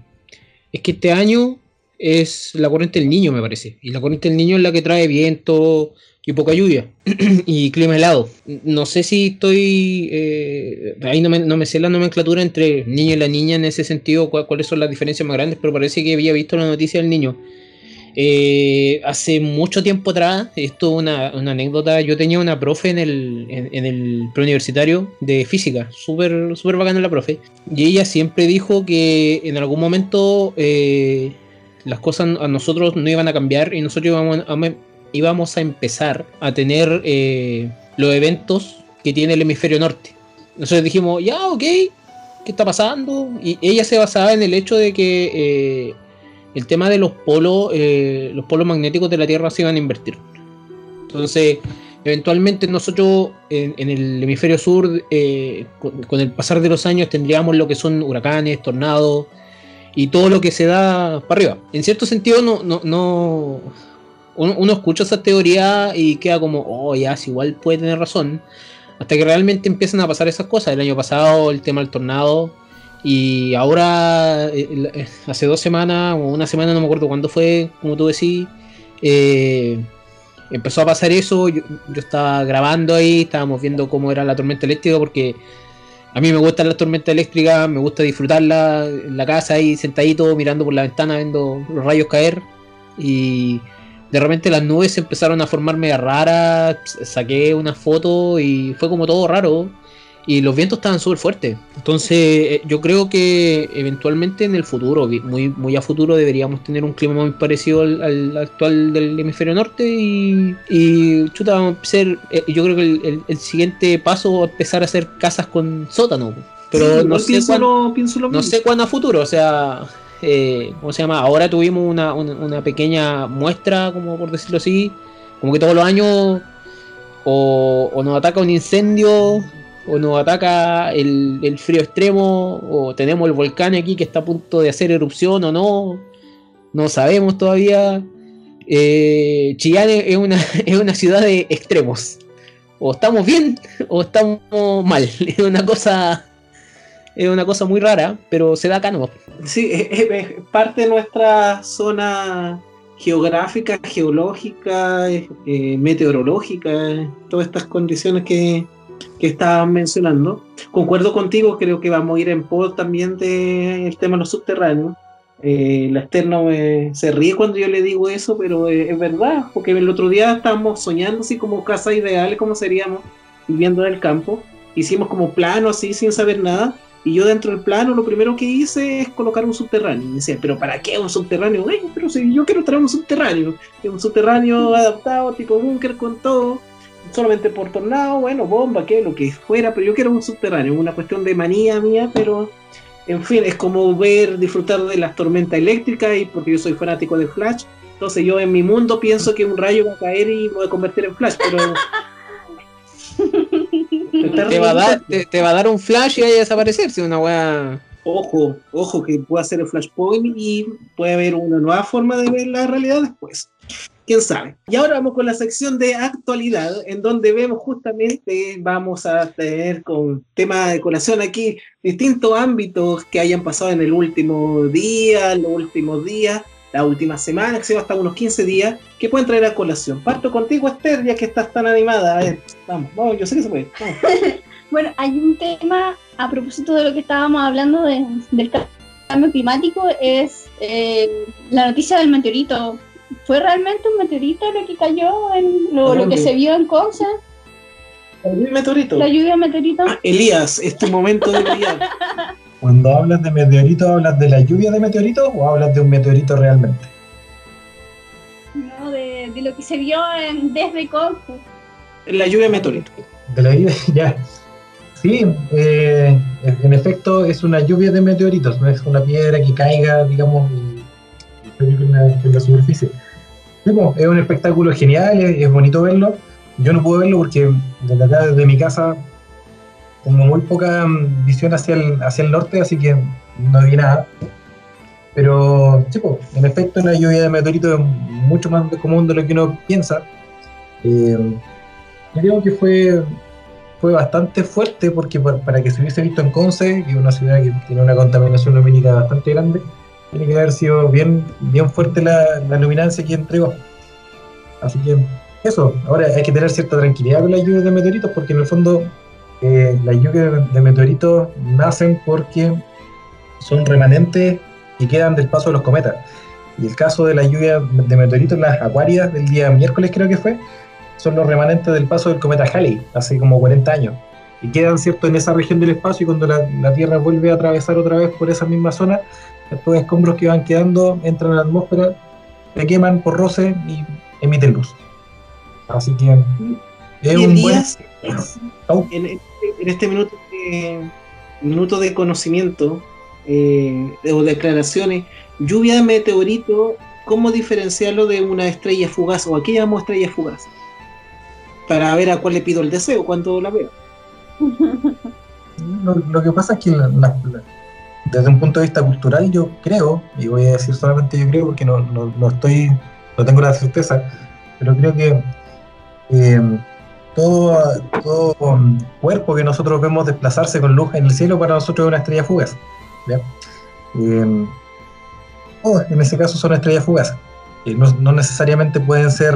D: es que este año es la corriente del niño, me parece. Y la corriente del niño es la que trae viento y poca lluvia y clima helado. No sé si estoy. eh, ahí no me, no me sé la nomenclatura entre niño y la niña en ese sentido, cuáles son las diferencias más grandes, pero parece que había visto la noticia del niño. Eh, hace mucho tiempo atrás, esto es una, una anécdota, yo tenía una profe en el, en, el preuniversitario de física, súper súper bacana la profe, y ella siempre dijo que en algún momento eh, las cosas a nosotros no iban a cambiar y nosotros íbamos a, íbamos a empezar a tener eh, los eventos que tiene el hemisferio norte. Nosotros dijimos, ya, ok, ¿qué está pasando? Y ella se basaba en el hecho de que eh, el tema de los polos, eh, los polos magnéticos de la Tierra se iban a invertir. Entonces, eventualmente nosotros en, el hemisferio sur, con, el pasar de los años, tendríamos lo que son huracanes, tornados y todo lo que se da para arriba. En cierto sentido, no, no uno, escucha esa teoría y queda como, oh, ya, si igual puede tener razón. Hasta que realmente empiezan a pasar esas cosas. El año pasado, el tema del tornado. Y ahora, hace dos semanas o una semana, no me acuerdo cuándo fue, como tú decís, eh, empezó a pasar eso. Yo, yo estaba grabando ahí, estábamos viendo cómo era la tormenta eléctrica, porque a mí me gustan las tormentas eléctricas, me gusta disfrutarla en la casa ahí sentadito, mirando por la ventana, viendo los rayos caer. Y de repente las nubes empezaron a formar media raras, saqué una foto y fue como todo raro. Y los vientos estaban súper fuertes. Entonces, eh, yo creo que eventualmente en el futuro, muy, muy a futuro, deberíamos tener un clima muy parecido al, al actual del hemisferio norte. Y, y chuta, vamos a empezar, eh, yo creo que el, el- el siguiente paso es empezar a hacer casas con sótano. Pero
A: Sí,
D: no, sé
A: pienso,
D: cuán-
A: lo, pienso lo
D: no
A: mismo.
D: sé cuándo a futuro, o sea, eh, ¿cómo se llama? Ahora tuvimos una, una, pequeña muestra, como por decirlo así, como que todos los años o, o nos ataca un incendio, o nos ataca el, el frío extremo, o tenemos el volcán aquí que está a punto de hacer erupción o no, no sabemos todavía. Eh, Chillán es una, es una ciudad de extremos. O estamos bien o estamos mal. Es una cosa Es una cosa muy rara, pero se da acá no.
A: Sí, es, parte de nuestra zona geográfica, geológica, eh, meteorológica, todas estas condiciones que, que estaban mencionando. Concuerdo contigo, creo que vamos a ir en pos también del tema de los subterráneos. Eh, la externa se ríe cuando yo le digo eso, pero es verdad, porque el otro día estábamos soñando así como casa ideal, como seríamos viviendo en el campo. Hicimos como plano así sin saber nada y yo dentro del plano lo primero que hice es colocar un subterráneo. Y decía, pero ¿para qué un subterráneo? pero si yo quiero traer un subterráneo. Un subterráneo adaptado, tipo búnker con todo. Solamente por tornado, bueno, bomba, que lo que fuera, pero yo quiero un subterráneo. Una cuestión de manía mía, pero en fin, es como ver, disfrutar de las tormentas eléctricas y porque yo soy fanático de Flash. Entonces yo en mi mundo pienso que un rayo va a caer y me voy a convertir en Flash, pero
D: te, va a dar, te, va a dar un flash y vaya a desaparecer, si una weá.
A: Ojo, ojo, que puede hacer el flashpoint y puede haber una nueva forma de ver la realidad después. Quién sabe. Y ahora vamos con la sección de actualidad, en donde vemos justamente, vamos a tener con tema de colación aquí distintos ámbitos que hayan pasado en el último día, los últimos días la última semana, que se va hasta unos 15 días, que pueden traer a colación. Parto contigo, Esther, ya que estás tan animada. A ver, vamos, vamos, yo sé que se puede.
E: bueno, hay un tema a propósito de lo que estábamos hablando del cambio climático, es eh, la noticia del meteorito. ¿Fue realmente un meteorito lo que cayó en lo, que se vio en Conce?
A: ¿La lluvia meteorito?
E: La lluvia meteorito.
A: Ah, Elías, este momento de Elías.
B: Cuando hablas de meteorito, ¿hablas de la lluvia de meteoritos o hablas de un meteorito realmente?
E: No, de, lo que se vio en, desde Corfu.
A: La lluvia de meteoritos.
B: De la lluvia, ya. Sí, eh, en efecto es una lluvia de meteoritos, no es una piedra que caiga, digamos, en la, superficie. es un espectáculo genial, es, bonito verlo. Yo no puedo verlo porque desde acá, desde mi casa, tengo muy poca mm, visión hacia el, norte, así que no vi nada. Pero, en efecto, la lluvia de meteoritos es mucho más común de lo que uno piensa. Eh, creo que fue, fue bastante fuerte porque para, que se hubiese visto en Conce, que es una ciudad que tiene una contaminación lumínica bastante grande, tiene que haber sido bien, bien fuerte la, la luminancia que entregó. Así que eso, ahora hay que tener cierta tranquilidad con la lluvia de meteoritos porque en el fondo eh, las lluvias de meteoritos nacen porque son remanentes y quedan del paso de los cometas. Y el caso de la lluvia de meteoritos, las acuarias del día miércoles creo que fue, son los remanentes del paso del cometa Halley, hace como 40 años. Y quedan, ¿cierto?, en esa región del espacio y cuando la, Tierra vuelve a atravesar otra vez por esa misma zona, estos escombros que van quedando entran a la atmósfera, se queman por roce y emiten luz. Así que
A: es un buen... En, este minuto de, minuto de conocimiento eh, o declaraciones, lluvia de meteorito, ¿cómo diferenciarlo de una estrella fugaz o aquí llamamos estrella fugaz? Para ver a cuál le pido el deseo cuando la veo.
B: Lo, que pasa es que desde un punto de vista cultural yo creo, y voy a decir solamente yo creo porque no, no, estoy, no tengo la certeza, pero creo que eh, todo, cuerpo que nosotros vemos desplazarse con luz en el cielo para nosotros es una estrella fugaz. Em, en ese caso son estrellas fugaces. Eh, no, necesariamente pueden ser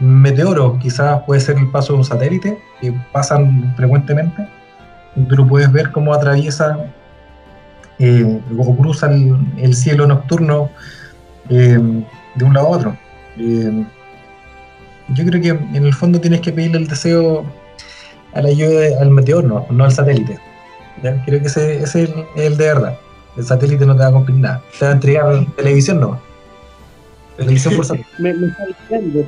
B: meteoros, quizás puede ser el paso de un satélite, que pasan frecuentemente. Tú lo puedes ver cómo atraviesa eh, o cruza el, cielo nocturno em, de un lado a otro. Em, yo creo que en el fondo tienes que pedirle el deseo a la ayuda al meteor, no, no al satélite. Creo que ese, es el, de verdad. El satélite no te va a cumplir nada. Te va a entregar televisión, no. Televisión por satélite. me, me está diciendo.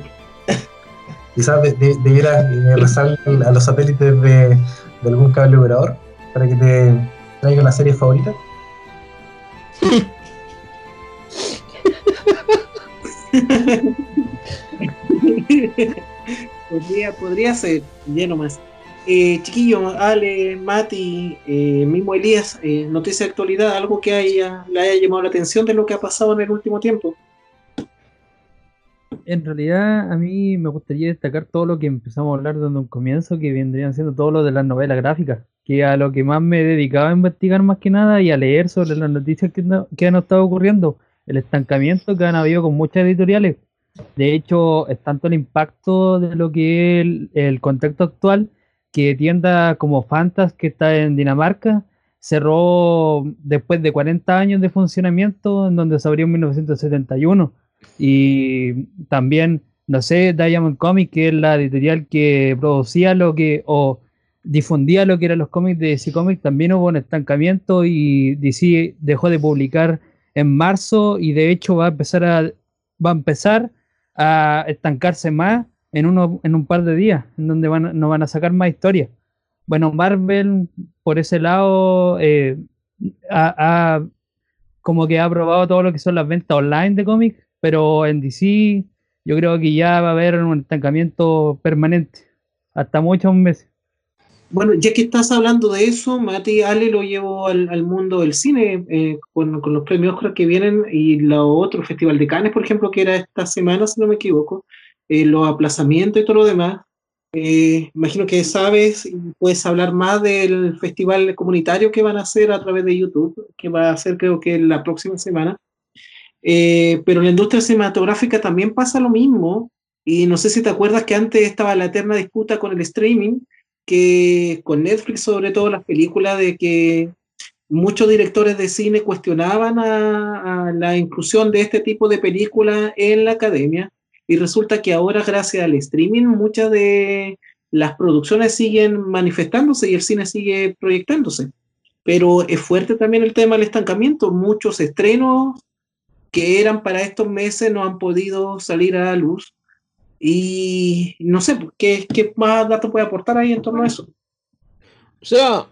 B: Quizás de, de, debiera rezar a los satélites de, algún cable operador para que te traiga la serie favorita.
A: podría, podría ser, lleno más. Eh, chiquillo, Ale, Mati, eh, mismo Elías, eh, noticia de actualidad, algo que haya, le haya llamado la atención de lo que ha pasado en el último tiempo.
C: En realidad a mí me gustaría destacar todo lo que empezamos a hablar desde un comienzo, que vendrían siendo todo lo de las novelas gráficas, que a lo que más me he dedicado a investigar más que nada y a leer sobre las noticias que, han estado ocurriendo, el estancamiento que han habido con muchas editoriales. De hecho, es tanto el impacto de lo que es el, contexto actual que tienda como Fantas, que está en Dinamarca, cerró después de 40 años de funcionamiento, en donde se abrió en 1971 y también, no sé, Diamond Comics, que es la editorial que producía lo que, o difundía lo que eran los cómics de DC Comics, también hubo un estancamiento y DC dejó de publicar en marzo y de hecho va a empezar a, va a, empezar a estancarse más en, uno, en un par de días, en donde van, no van a sacar más historias. Bueno, Marvel, por ese lado, eh, ha, como que ha aprobado todo lo que son las ventas online de cómics pero en DC yo creo que ya va a haber un estancamiento permanente, hasta muchos meses.
A: Bueno, ya que estás hablando de eso, Mati Ale lo llevó al, mundo del cine eh, con, los premios Oscar que vienen y lo otro, Festival de Cannes, por ejemplo, que era esta semana, si no me equivoco, eh, los aplazamientos y todo lo demás. Eh, imagino que sabes puedes hablar más del festival comunitario que van a hacer a través de YouTube, que va a ser creo que la próxima semana. Eh, pero en la industria cinematográfica también pasa lo mismo. Y no sé si te acuerdas que antes estaba la eterna disputa con el streaming, que con Netflix sobre todo las películas de que muchos directores de cine cuestionaban a, la inclusión de este tipo de películas en la academia. Y resulta que ahora gracias al streaming muchas de las producciones siguen manifestándose y el cine sigue proyectándose. Pero es fuerte también el tema del estancamiento. Muchos estrenos que eran para estos meses no han podido salir a la luz. Y no sé, ¿qué, qué más datos puede aportar ahí en torno a eso?
D: O sea,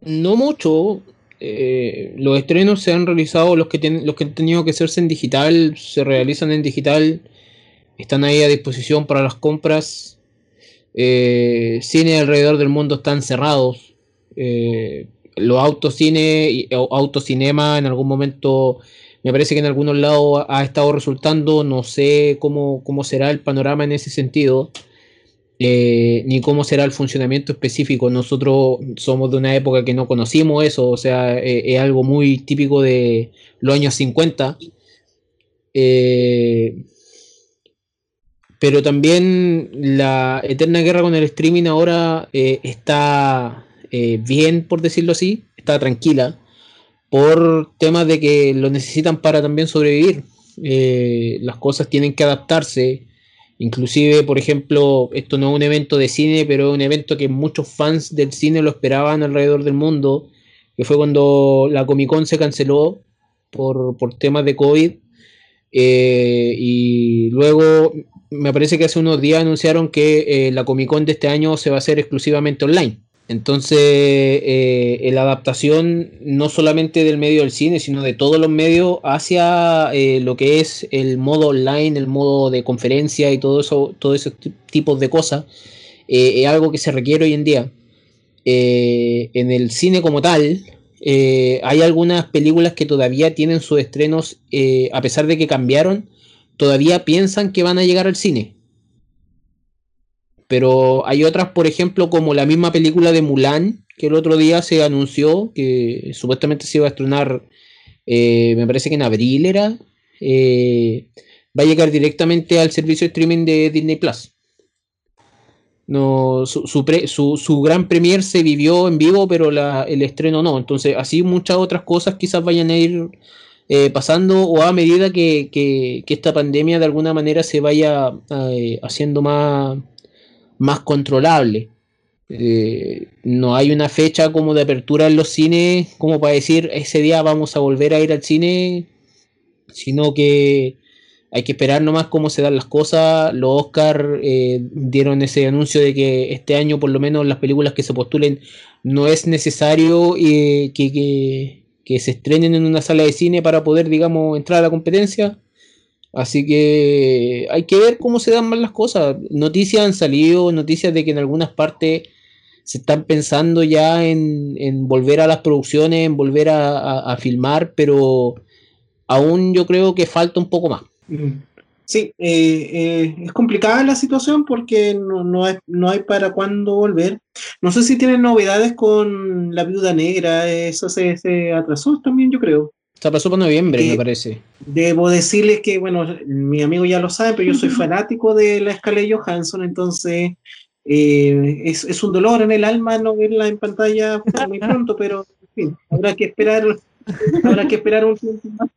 D: no mucho. Eh, los estrenos se han realizado, los que, tienen, los que han tenido que hacerse en digital, se realizan en digital, están ahí a disposición para las compras. Eh, cine alrededor del mundo están cerrados. Eh, los autocine autocinema en algún momento me parece que en algunos lados ha estado resultando, no sé cómo, cómo será el panorama en ese sentido, eh, ni cómo será el funcionamiento específico. Nosotros somos de una época que no conocimos eso, o sea, eh, es algo muy típico de los años 50. Eh, pero también la eterna guerra con el streaming ahora está bien, por decirlo así, está tranquila por temas de que lo necesitan para también sobrevivir. Eh, las cosas tienen que adaptarse. Inclusive, por ejemplo, esto no es un evento de cine, pero es un evento que muchos fans del cine lo esperaban alrededor del mundo, que fue cuando la Comic Con se canceló por, temas de COVID. Eh, y luego me parece que hace unos días anunciaron que eh, la Comic Con de este año se va a hacer exclusivamente online. Entonces, eh, la adaptación no solamente del medio del cine, sino de todos los medios hacia eh, lo que es el modo online, el modo de conferencia y todo eso, todos esos tipos de cosas, eh, es algo que se requiere hoy en día. en el cine como tal, hay algunas películas que todavía tienen sus estrenos, a pesar de que cambiaron, todavía piensan que van a llegar al cine. Pero hay otras, por ejemplo, como la misma película de Mulan, que el otro día se anunció que supuestamente se iba a estrenar, eh, me parece que en abril era, eh, va a llegar directamente al servicio de streaming de Disney Plus. No, su, su, gran premier se vivió en vivo, pero el estreno no. Entonces, así muchas otras cosas quizás vayan a ir eh, pasando o a medida que, que, esta pandemia de alguna manera se vaya haciendo más, más controlable. Eh, no hay una fecha como de apertura en los cines como para decir ese día vamos a volver a ir al cine, sino que hay que esperar nomás cómo se dan las cosas. Los Oscar eh, dieron ese anuncio de que este año por lo menos las películas que se postulen no es necesario eh, que, que se estrenen en una sala de cine para poder, digamos, entrar a la competencia. Así que hay que ver cómo se dan más las cosas. Noticias han salido, noticias de que en algunas partes se están pensando ya en, volver a las producciones, en volver a, filmar, pero aún yo creo que falta un poco más.
A: Sí, eh, eh, es complicada la situación porque no, no, no hay para cuándo volver. No sé si tienen novedades con la viuda negra, eso se, se atrasó también, yo creo.
D: Se pasó por noviembre,
A: Eh,
D: me parece.
A: Debo decirles que, bueno, mi amigo ya lo sabe, pero yo soy fanático de la Scarlett Johansson, entonces eh, es, es un dolor en el alma no verla en pantalla muy pronto, pero en fin, habrá que esperar, habrá que esperar un tiempo más.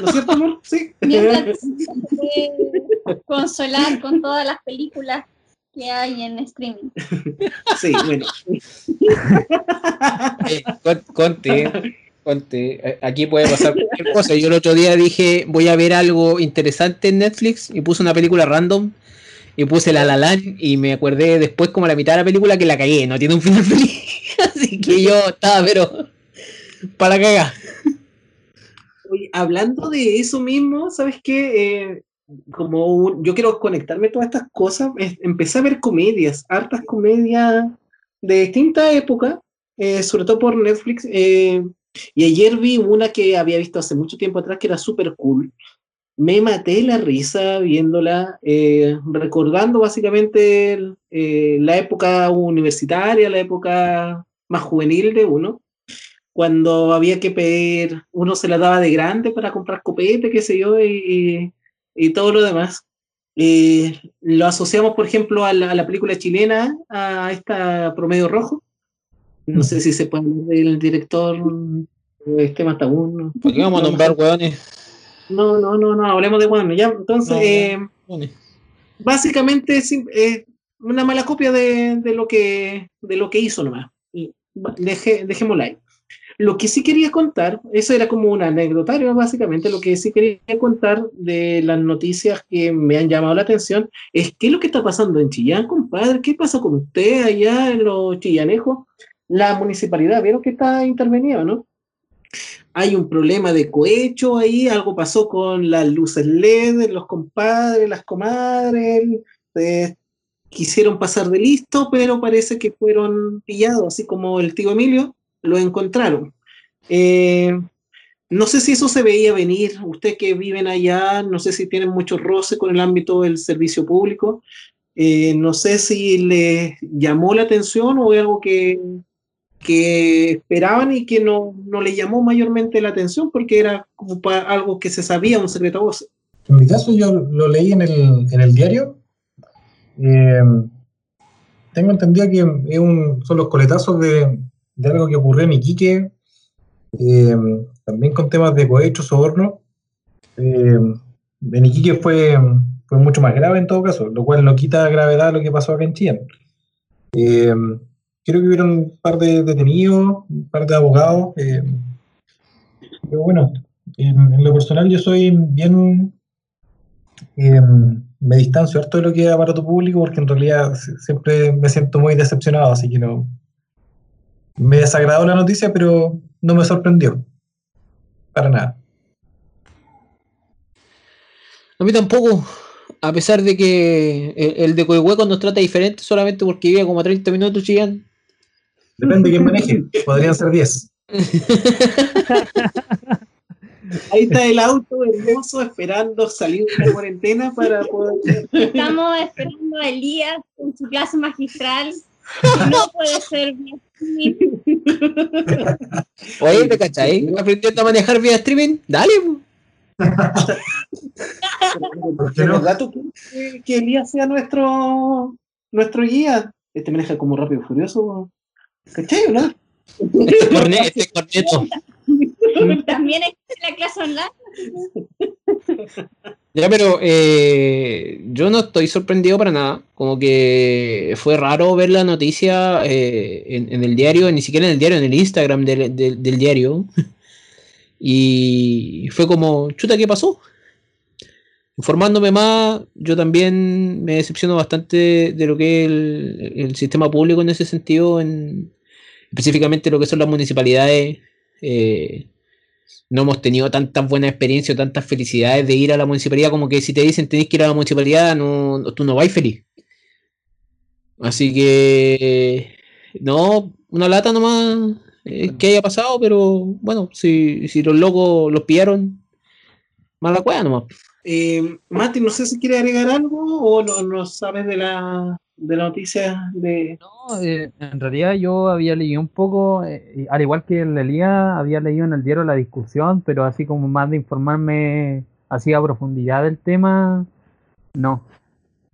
A: ¿No es cierto, amor? Sí.
E: Mientras consolar con todas las películas que hay en streaming.
A: Sí, bueno.
D: Eh, con- Conte, Conte, eh, aquí puede pasar cualquier cosa. Yo el otro día dije, voy a ver algo interesante en Netflix y puse una película random y puse La La y me acordé después como a la mitad de la película que la cagué, no tiene un final feliz. Así que yo estaba, pero para cagar.
A: Hablando de eso mismo, ¿sabes qué? Eh, como un- yo quiero conectarme todas estas cosas, empecé a ver comedias, hartas comedias de distintas épocas, eh, sobre todo por Netflix. Y ayer vi una que había visto hace mucho tiempo atrás que era súper cool. Me maté la risa viéndola, eh, recordando básicamente eh, la época universitaria, la época más juvenil de uno cuando había que pedir, uno se la daba de grande para comprar copete, qué sé yo, y todo lo demás. Eh, lo asociamos, por ejemplo, a la, a la película chilena, a esta Promedio Rojo. No sé si se puede hablar del director este Matagún.
D: ¿Por qué vamos a nombrar hueones?
A: No, no, no, no, hablemos de bueno, ya. Entonces,
D: No,
A: eh,
D: Hueones.
A: básicamente es es una mala copia de, de lo que de lo que hizo nomás. Y deje, dejémosla ahí. Lo que sí quería contar, eso era como un anecdotario básicamente, lo que sí quería contar de las noticias que me han llamado la atención es qué es lo que está pasando en Chillán, compadre, qué pasa con usted allá en los chillanejos, la municipalidad, vieron que está intervenido, ¿no? Hay un problema de cohecho ahí, algo pasó con las luces LED, los compadres, las comadres, eh, quisieron pasar de listo, pero parece que fueron pillados, así como el tío Emilio, lo encontraron. Eh, no sé si eso se veía venir, ustedes que viven allá, no sé si tienen mucho roce con el ámbito del servicio público, eh, no sé si les llamó la atención o algo que, que esperaban y que no, no les llamó mayormente la atención porque era como pa- algo que se sabía, un secreto a voces.
B: En mi caso, yo lo leí en el, en el diario. Eh, tengo entendido que es un- son los coletazos de, de algo que ocurrió en Iquique, eh, también con temas de cohecho, soborno. Eh, en Iquique fue, fue mucho más grave en todo caso, lo cual no quita gravedad lo que pasó acá en Chillán. Creo que hubieron un par de detenidos, un par de abogados. eh, pero bueno, en, lo personal yo soy bien eh, me distancio harto de lo que es aparato público porque en realidad si- siempre me siento muy decepcionado, así que no. Me desagradó la noticia, pero no me sorprendió. Para nada.
D: A mí tampoco. A pesar de que el, de Coihueco nos trata diferente solamente porque vive como a 30 minutos Chillán.
B: Depende de quién maneje. Podrían ser 10.
A: Ahí está el auto hermoso esperando salir de la cuarentena para poder...
E: Estamos esperando a Elías en su clase magistral. No puede ser bien.
D: Oye, ¿te cachai? ¿Aprendiendo a manejar vía streaming? Dale. po.
B: ¿Por qué
A: que, que Elías sea nuestro, nuestro guía? Este maneja como rápido y furioso. ¿Cachai, no?
D: Este este corneto.
E: También existe la clase online.
D: Ya, pero eh, yo no estoy sorprendido para nada. Como que fue raro ver la noticia eh, en, en el diario, ni siquiera en el diario, en el Instagram del, del- del diario. Y fue como, chuta, ¿qué pasó? Informándome más, yo también me decepciono bastante de lo que es el, sistema público en ese sentido, en, específicamente lo que son las municipalidades. eh, no hemos tenido tantas buenas experiencias o tantas felicidades de ir a la municipalidad como que si te dicen tenés que ir a la municipalidad, no- tú no vais feliz. Así que, no, una lata nomás eh, que haya pasado, pero bueno, si, si los locos los pillaron, mala cueva nomás.
A: Eh, Mati, no sé si quiere agregar algo o no, sabes de la, de la noticia de...
C: No, eh, en realidad yo había leído un poco, eh, al igual que Elías, había leído en el diario la discusión, pero así como más de informarme así a profundidad del tema, no.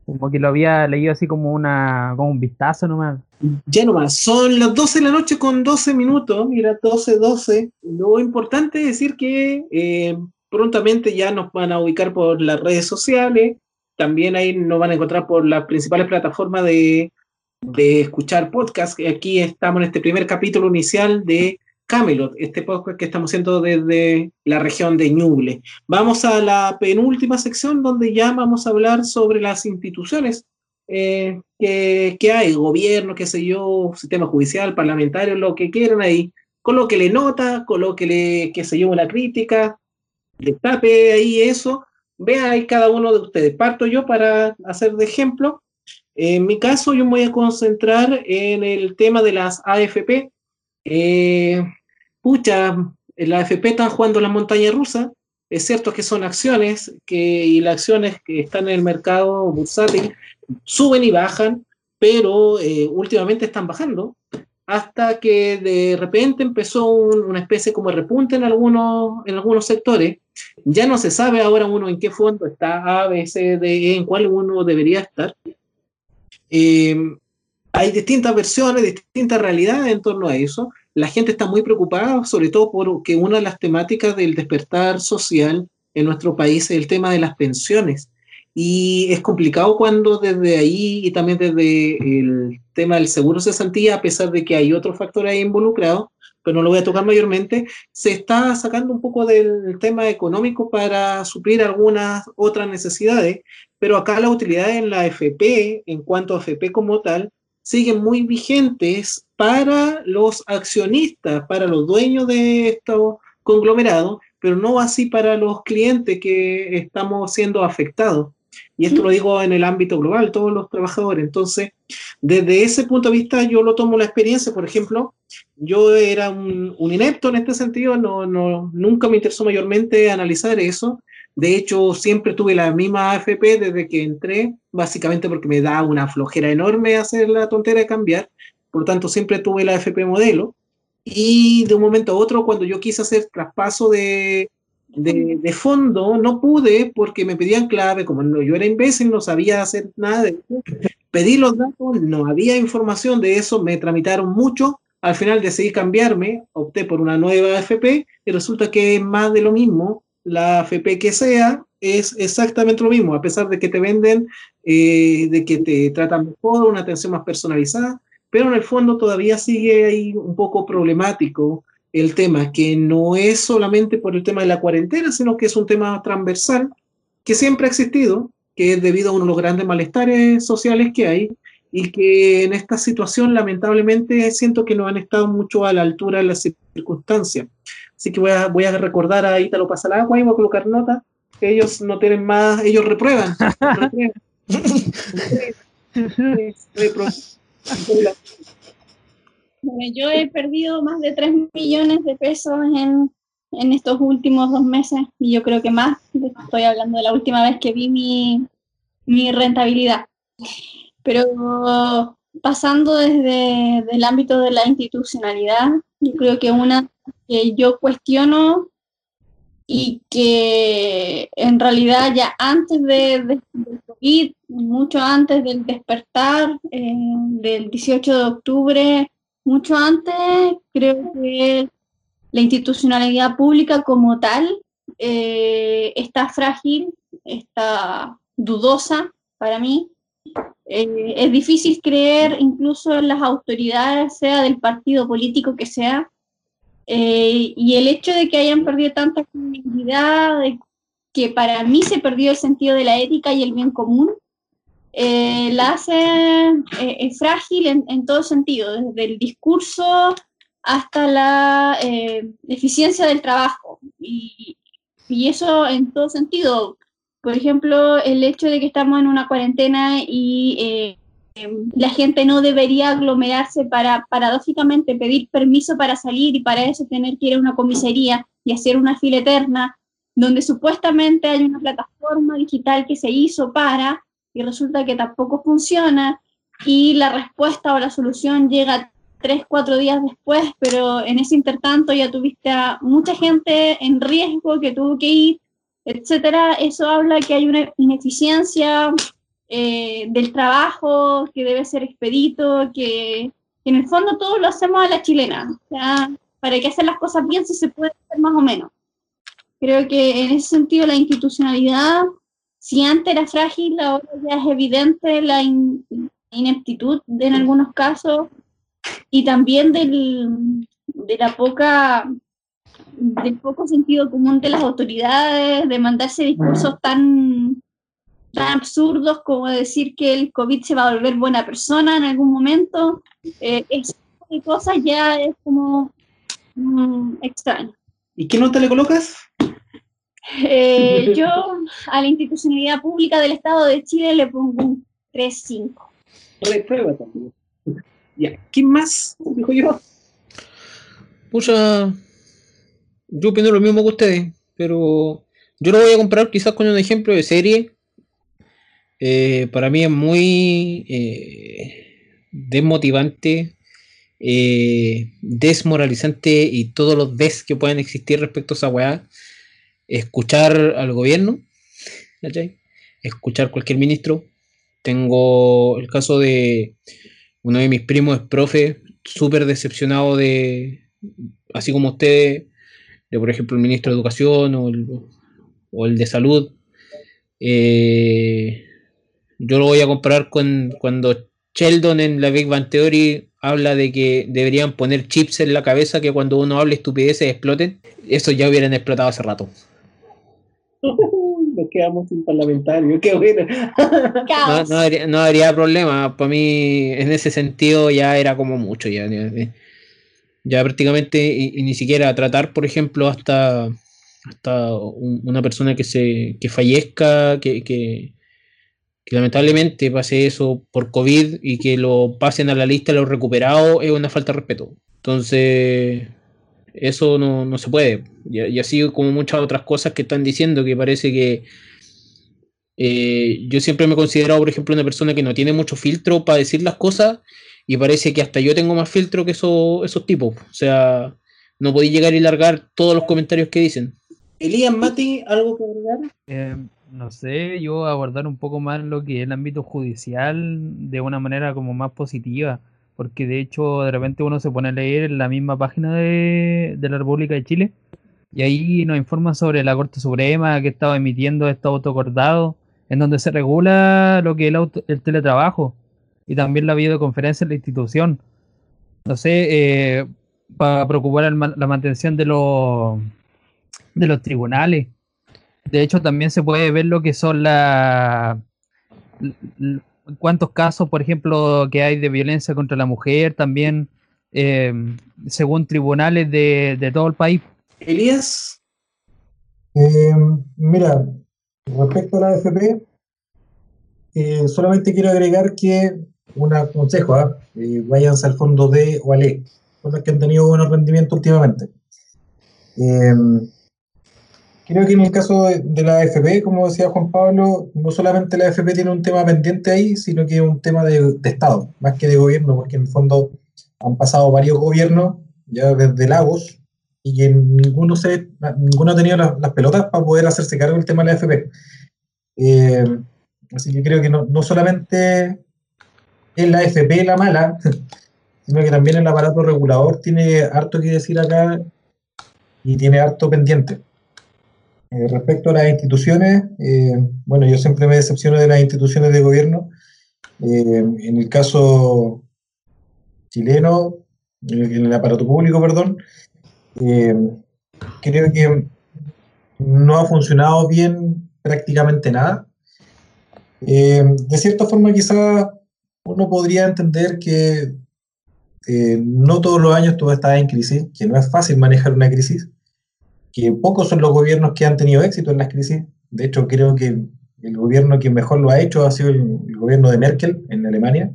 C: Como que lo había leído así como una como un vistazo nomás.
A: Ya nomás, son las 12 de la noche con 12 minutos, mira, 12, 12. Lo importante es decir que eh, prontamente ya nos van a ubicar por las redes sociales, también ahí nos van a encontrar por las principales plataformas de, de escuchar podcast. Aquí estamos en este primer capítulo inicial de Camelot, este podcast que estamos haciendo desde la región de Ñuble. Vamos a la penúltima sección donde ya vamos a hablar sobre las instituciones eh, que, hay, gobierno, qué sé yo, sistema judicial, parlamentario, lo que quieran ahí. Colóquele nota, colóquele, qué sé yo, una crítica, destape ahí eso. Vea ahí cada uno de ustedes. Parto yo para hacer de ejemplo. En mi caso, yo me voy a concentrar en el tema de las AFP. Eh, pucha, la AFP están jugando la montaña rusa. Es cierto que son acciones que, y las acciones que están en el mercado bursátil suben y bajan, pero eh, últimamente están bajando hasta que de repente empezó una especie como repunte en algunos, en algunos sectores. Ya no se sabe ahora uno en qué fondo está A, B, C, D, E, en cuál uno debería estar. Eh, hay distintas versiones, distintas realidades en torno a eso la gente está muy preocupada, sobre todo porque una de las temáticas del despertar social en nuestro país es el tema de las pensiones. Y es complicado cuando desde ahí y también desde el tema del seguro cesantía, a pesar de que hay otros factores ahí involucrados, pero no lo voy a tocar mayormente, se está sacando un poco del tema económico para suplir algunas otras necesidades, pero acá la utilidad en la FP, en cuanto a FP como tal, siguen muy vigentes para los accionistas, para los dueños de estos conglomerados, pero no así para los clientes que estamos siendo afectados. Y esto lo digo en el ámbito global, todos los trabajadores. Entonces, desde ese punto de vista, yo lo tomo la experiencia. Por ejemplo, yo era un, inepto en este sentido, no, no, nunca me interesó mayormente analizar eso. De hecho, siempre tuve la misma AFP desde que entré, básicamente porque me da una flojera enorme hacer la tontera de cambiar. Por lo tanto, siempre tuve la AFP modelo. Y de un momento a otro, cuando yo quise hacer traspaso de, de, fondo, no pude porque me pedían clave. Como no, yo era imbécil, no sabía hacer nada de eso. Pedí los datos, no había información de eso, me tramitaron mucho. Al final decidí cambiarme, opté por una nueva AFP y resulta que es más de lo mismo la FP que sea, es exactamente lo mismo, a pesar de que te venden, eh, de que te tratan mejor, una atención más personalizada, pero en el fondo todavía sigue ahí un poco problemático el tema, que no es solamente por el tema de la cuarentena, sino que es un tema transversal que siempre ha existido, que es debido a uno de los grandes malestares sociales que hay y que en esta situación lamentablemente siento que no han estado mucho a la altura de las circunstancias. Así que voy a, voy a recordar a Ítalo Pasalagua y voy a colocar nota que ellos no tienen más, ellos reprueban.
E: yo he perdido más de 3 millones de pesos en, en, estos últimos dos meses y yo creo que más, estoy hablando de la última vez que vi mi, mi rentabilidad. Pero pasando desde el ámbito de la institucionalidad, yo creo que una que yo cuestiono y que en realidad ya antes de, de, mucho antes del despertar eh, del 18 de octubre, mucho antes, creo que la institucionalidad pública como tal eh, está frágil, está dudosa para mí. Eh, es difícil creer incluso en las autoridades, sea del partido político que sea, eh, y el hecho de que hayan perdido tanta credibilidad, que para mí se perdió el sentido de la ética y el bien común, eh, la hace eh, frágil en, en, todo sentido, desde el discurso hasta la eficiencia del trabajo. Y, y, eso en todo sentido. Por ejemplo, el hecho de que estamos en una cuarentena y Em, la gente no debería aglomerarse para, paradójicamente, pedir permiso para salir y para eso tener que ir a una comisaría y hacer una fila eterna, donde supuestamente hay una plataforma digital que se hizo para, y resulta que tampoco funciona, y la respuesta o la solución llega tres, cuatro días después, pero en ese intertanto ya tuviste a mucha gente en riesgo que tuvo que ir, etcétera. Eso habla que hay una ineficiencia eh, del trabajo que debe ser expedito, que, en el fondo todo lo hacemos a la chilena. para que hacer las cosas bien si se puede hacer más o menos. Creo que en ese sentido la institucionalidad, si antes era frágil, ahora ya es evidente la ineptitud en algunos casos y también del, de la poca del poco sentido común de las autoridades, de mandarse discursos tan, tan absurdos como decir que el COVID se va a volver buena persona en algún momento. Eh, ese de cosas ya es como mm, extraño.
A: ¿Y qué nota le colocas?
E: Eh, yo a la institucionalidad pública del Estado de Chile le pongo un 3-5.
A: Reprueba también. Ya, ¿quién más? Dijo yo.
D: Pucha, yo opino lo mismo que ustedes, pero yo lo voy a comparar quizás con un ejemplo de serie. Eh, para mí es muy eh, desmotivante, eh, desmoralizante y todos los des que puedan existir respecto a esa weá. Escuchar al gobierno, escuchar cualquier ministro. Tengo el caso de uno de mis primos es profe, súper decepcionado de, así como usted, de por ejemplo el ministro de Educación o el, de Salud. Eh, yo lo voy a comparar con cuando Sheldon en la Big Bang Theory habla de que deberían poner chips en la cabeza que cuando uno hable estupideces exploten. Eso ya hubieran explotado hace rato.
A: Nos quedamos sin parlamentario, qué bueno.
D: no, habría, problema, para mí en ese sentido ya era como mucho, ya, ya, prácticamente, y, ni siquiera tratar, por ejemplo, hasta, hasta una persona que, se, que fallezca, que, que, lamentablemente pase eso por COVID y que lo pasen a la lista de los recuperados es una falta de respeto. Entonces, eso no, se puede. Y, así como muchas otras cosas que están diciendo que parece que eh, yo siempre me he considerado, por ejemplo, una persona que no tiene mucho filtro para decir las cosas y parece que hasta yo tengo más filtro que esos tipos. O sea, no podéis llegar y largar todos los comentarios que dicen.
A: Elías Mati, ¿algo que agregar?
C: Eh, no sé, yo abordar un poco más lo que es el ámbito judicial de una manera como más positiva porque de hecho de repente uno se pone a leer en la misma página de, la República de Chile y ahí nos informa sobre la Corte Suprema que estaba emitiendo estos autocordados en donde se regula lo que es el, teletrabajo y también la videoconferencia en la institución. No sé, eh, para preocupar la mantención de los, de los tribunales. De hecho, también se puede ver lo que son las cuántos casos, por ejemplo, que hay de violencia contra la mujer también, eh, según tribunales de, todo el país.
A: Elías.
B: Eh, mira, respecto a la AFP, eh, solamente quiero agregar que un consejo, ¿ah? váyanse al fondo D o al E, son los que han tenido buenos rendimientos últimamente. Creo que en el caso de, la AFP, como decía Juan Pablo, no solamente la AFP tiene un tema pendiente ahí, sino que es un tema de, Estado, más que de gobierno, porque en el fondo han pasado varios gobiernos, ya desde Lagos, y que ninguno, se, ninguno ha tenido las, pelotas para poder hacerse cargo del tema de la AFP. Eh, así que creo que no, no solamente es la AFP la mala, sino que también el aparato regulador tiene harto que decir acá y tiene harto pendiente. Eh, respecto a las instituciones, eh, bueno, yo siempre me decepciono de las instituciones de gobierno. Eh, en el caso chileno, en el aparato público, perdón, creo que no ha funcionado bien prácticamente nada. de cierta forma, quizás uno podría entender que no todos los años todo está en crisis, que no es fácil manejar una crisis, que pocos son los gobiernos que han tenido éxito en las crisis. De hecho, creo que el gobierno que mejor lo ha hecho ha sido el, gobierno de Merkel en Alemania,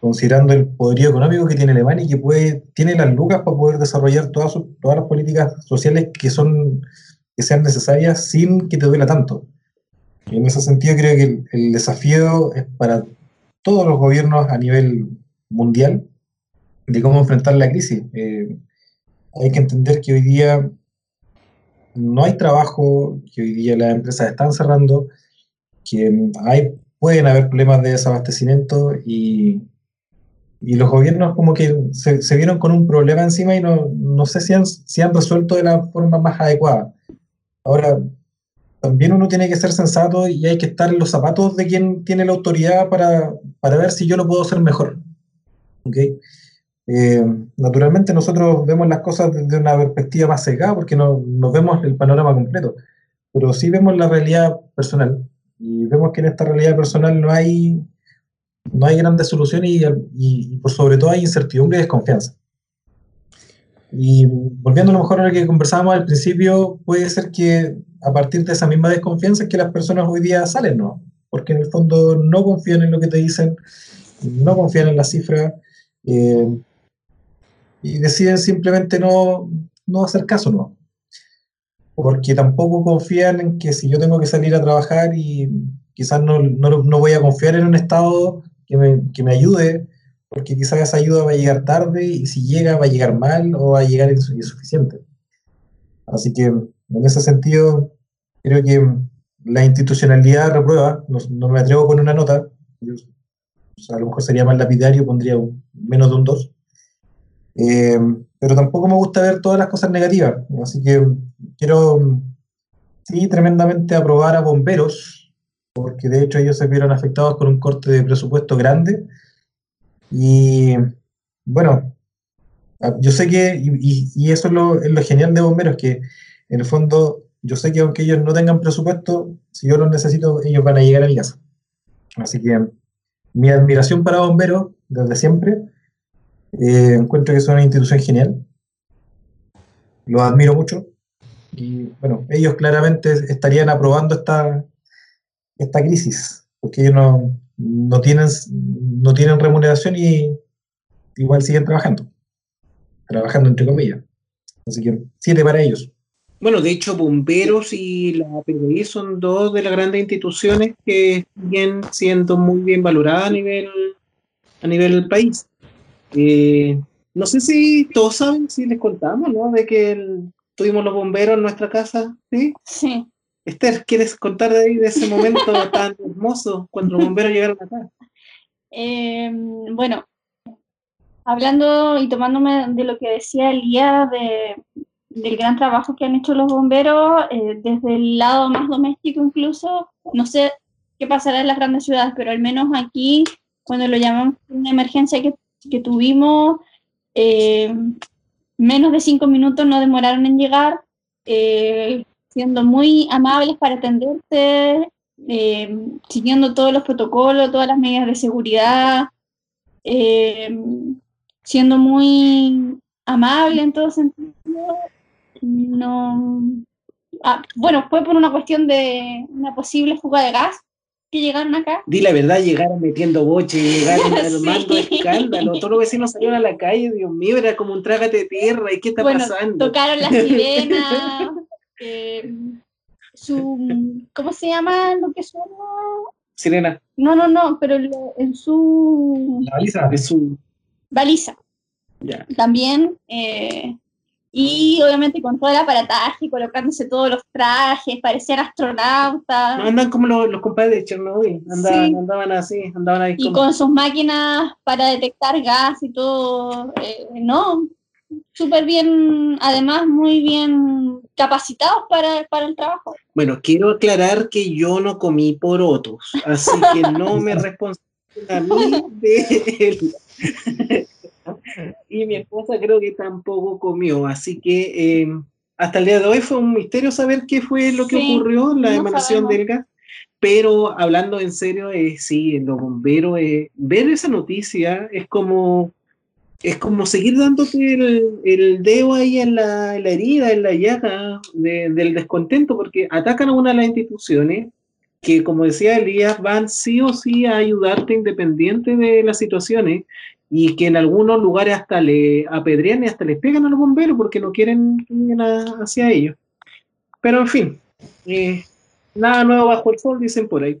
B: considerando el poderío económico que tiene Alemania y que puede, tiene las lucas para poder desarrollar todas, todas las políticas sociales que son que sean necesarias sin que te duela tanto. Y en ese sentido creo que el, el desafío es para todos los gobiernos a nivel mundial de cómo enfrentar la crisis. Eh, hay que entender que hoy día no hay trabajo, que hoy día las empresas están cerrando, que hay, pueden haber problemas de desabastecimiento y, y los gobiernos como que se, se, vieron con un problema encima y no, no sé si han, si han resuelto de la forma más adecuada. Ahora, también uno tiene que ser sensato y hay que estar en los zapatos de quien tiene la autoridad para, para ver si yo lo puedo hacer mejor. ¿Okay? Eh, naturalmente nosotros vemos las cosas desde una perspectiva más sesgada porque no, no, vemos el panorama completo, pero sí vemos la realidad personal y vemos que en esta realidad personal no hay, no hay grandes soluciones y, y, y por sobre todo hay incertidumbre y desconfianza. Y volviendo a lo mejor a lo que conversábamos al principio, puede ser que a partir de esa misma desconfianza es que las personas hoy día salen, ¿no? Porque en el fondo no confían en lo que te dicen, no confían en las cifras, eh, y deciden simplemente no, no hacer caso, ¿no? Porque tampoco confían en que si yo tengo que salir a trabajar y quizás no, no, no voy a confiar en un Estado que me, que me, ayude, porque quizás esa ayuda va a llegar tarde y si llega va a llegar mal o va a llegar insuficiente. Así que en ese sentido, creo que la institucionalidad reprueba, no, no me atrevo con una nota, yo, o sea, a lo mejor sería más lapidario, pondría un, menos de un 2, eh, pero tampoco me gusta ver todas las cosas negativas, así que quiero, sí, tremendamente aprobar a bomberos, porque de hecho ellos se vieron afectados con un corte de presupuesto grande, y bueno, yo sé que, y, y eso es lo, es lo, genial de bomberos, que en el fondo yo sé que aunque ellos no tengan presupuesto, si yo los necesito, ellos van a llegar a mi casa. Así que mi admiración para bomberos desde siempre eh, encuentro que es una institución genial. Los admiro mucho. Y bueno, ellos claramente estarían aprobando esta, esta crisis, porque ellos no, no, tienen, no tienen remuneración y igual siguen trabajando. Trabajando entre comillas. Así que siete para ellos.
A: Bueno, de hecho, Bomberos y la PDI son dos de las grandes instituciones que siguen siendo muy bien valoradas a nivel, a nivel del país. Eh, no sé si todos saben, si les contamos, ¿no? De que el, tuvimos los bomberos en nuestra casa, ¿sí?
E: Sí.
A: Esther, ¿quieres contar de ahí, de ese momento tan hermoso, cuando los bomberos llegaron acá?
E: Eh, bueno, hablando y tomándome de lo que decía Elías de, del gran trabajo que han hecho los bomberos, eh, desde el lado más doméstico incluso, no sé qué pasará en las grandes ciudades, pero al menos aquí, cuando lo llamamos una emergencia que que tuvimos, eh, menos de cinco minutos no demoraron en llegar, eh, siendo muy amables para atenderte, eh, siguiendo todos los protocolos, todas las medidas de seguridad, siendo muy amable en todo sentido. No, ah, bueno, fue por una cuestión de una posible fuga de gas, que llegaron acá.
A: Di la verdad, llegaron metiendo boche, llegaron armando sí. escándalo. Todos los vecinos salieron a la calle, Dios mío, era como un trágate de tierra. ¿Y qué está
E: bueno,
A: pasando?
E: Tocaron la sirena. eh, su, ¿Cómo se llama lo que suena?
A: Sirena.
E: No, no, no, pero en su.
B: La baliza.
A: De su...
E: Baliza.
A: Ya.
E: También. Eh, y obviamente con todo el aparataje, colocándose todos los trajes, parecían astronautas.
A: No, andan como los, los compadres de Chernobyl, andaban, sí. andaban así, andaban ahí.
E: Y
A: como...
E: con sus máquinas para detectar gas y todo, eh, no, súper bien, además muy bien capacitados para, para, el trabajo.
A: Bueno, quiero aclarar que yo no comí porotos, así que no me responsabilizo a mí de él y mi esposa creo que tampoco comió, así que eh, hasta el día de hoy fue un misterio saber qué fue lo que sí, ocurrió, la no emanación sabemos. del gas, pero hablando en serio, eh, sí, los bomberos, eh, ver esa noticia es como, es como seguir dándote el, el dedo ahí en la, en la, herida, en la llaga de, del descontento, porque atacan a una de las instituciones que, como decía Elías, van sí o sí a ayudarte independiente de las situaciones y que en algunos lugares hasta le apedrean y hasta les pegan a los bomberos porque no quieren ir hacia ellos. Pero en fin, eh, nada nuevo bajo el sol, dicen por ahí,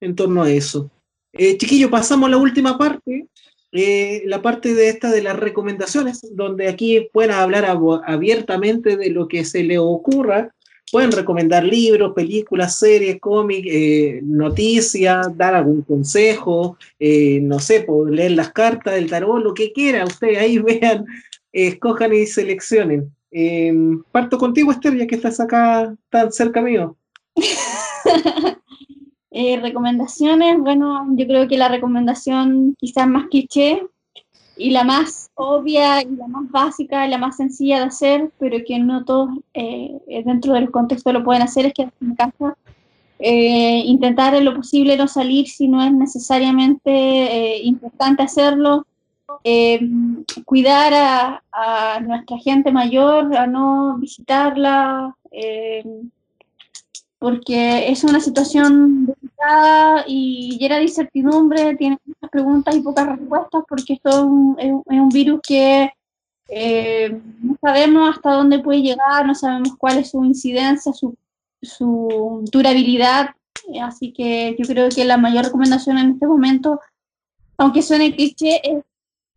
A: en torno a eso. Eh, chiquillo, pasamos a la última parte, eh, la parte de esta de las recomendaciones, donde aquí pueden hablar abiertamente de lo que se le ocurra. Pueden recomendar libros, películas, series, cómics, eh, noticias, dar algún consejo, no sé, leer las cartas del tarot, lo que quiera. Ustedes ahí vean, escojan y seleccionen. parto contigo, Esther, ya que estás acá tan cerca mío.
E: Eh, recomendaciones, bueno, yo creo que la recomendación quizás más cliché y la más obvia y la más básica y la más sencilla de hacer, pero que no todos eh, dentro del contexto lo pueden hacer, es que en casa. Eh, intentar en lo posible no salir si no es necesariamente importante hacerlo. cuidar a, a, nuestra gente mayor, a no visitarla porque es una situación delicada y llena de incertidumbre, tiene muchas preguntas y pocas respuestas, porque esto es un, virus que eh, no sabemos hasta dónde puede llegar, no sabemos cuál es su incidencia, su, su durabilidad, así que yo creo que la mayor recomendación en este momento, aunque suene cliché, es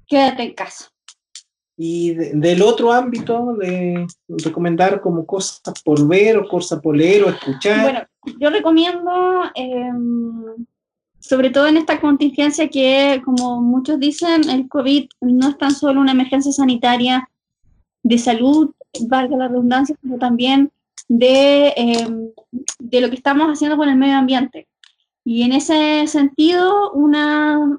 E: quédate en casa.
A: Y del otro ámbito de recomendar como cosas por ver o cosas por leer o escuchar.
E: Bueno, yo recomiendo, em, sobre todo en esta contingencia que, como muchos dicen, el COVID no es tan solo una emergencia sanitaria de salud, valga la redundancia, sino también de, em, de lo que estamos haciendo con el medio ambiente. Y en ese sentido, una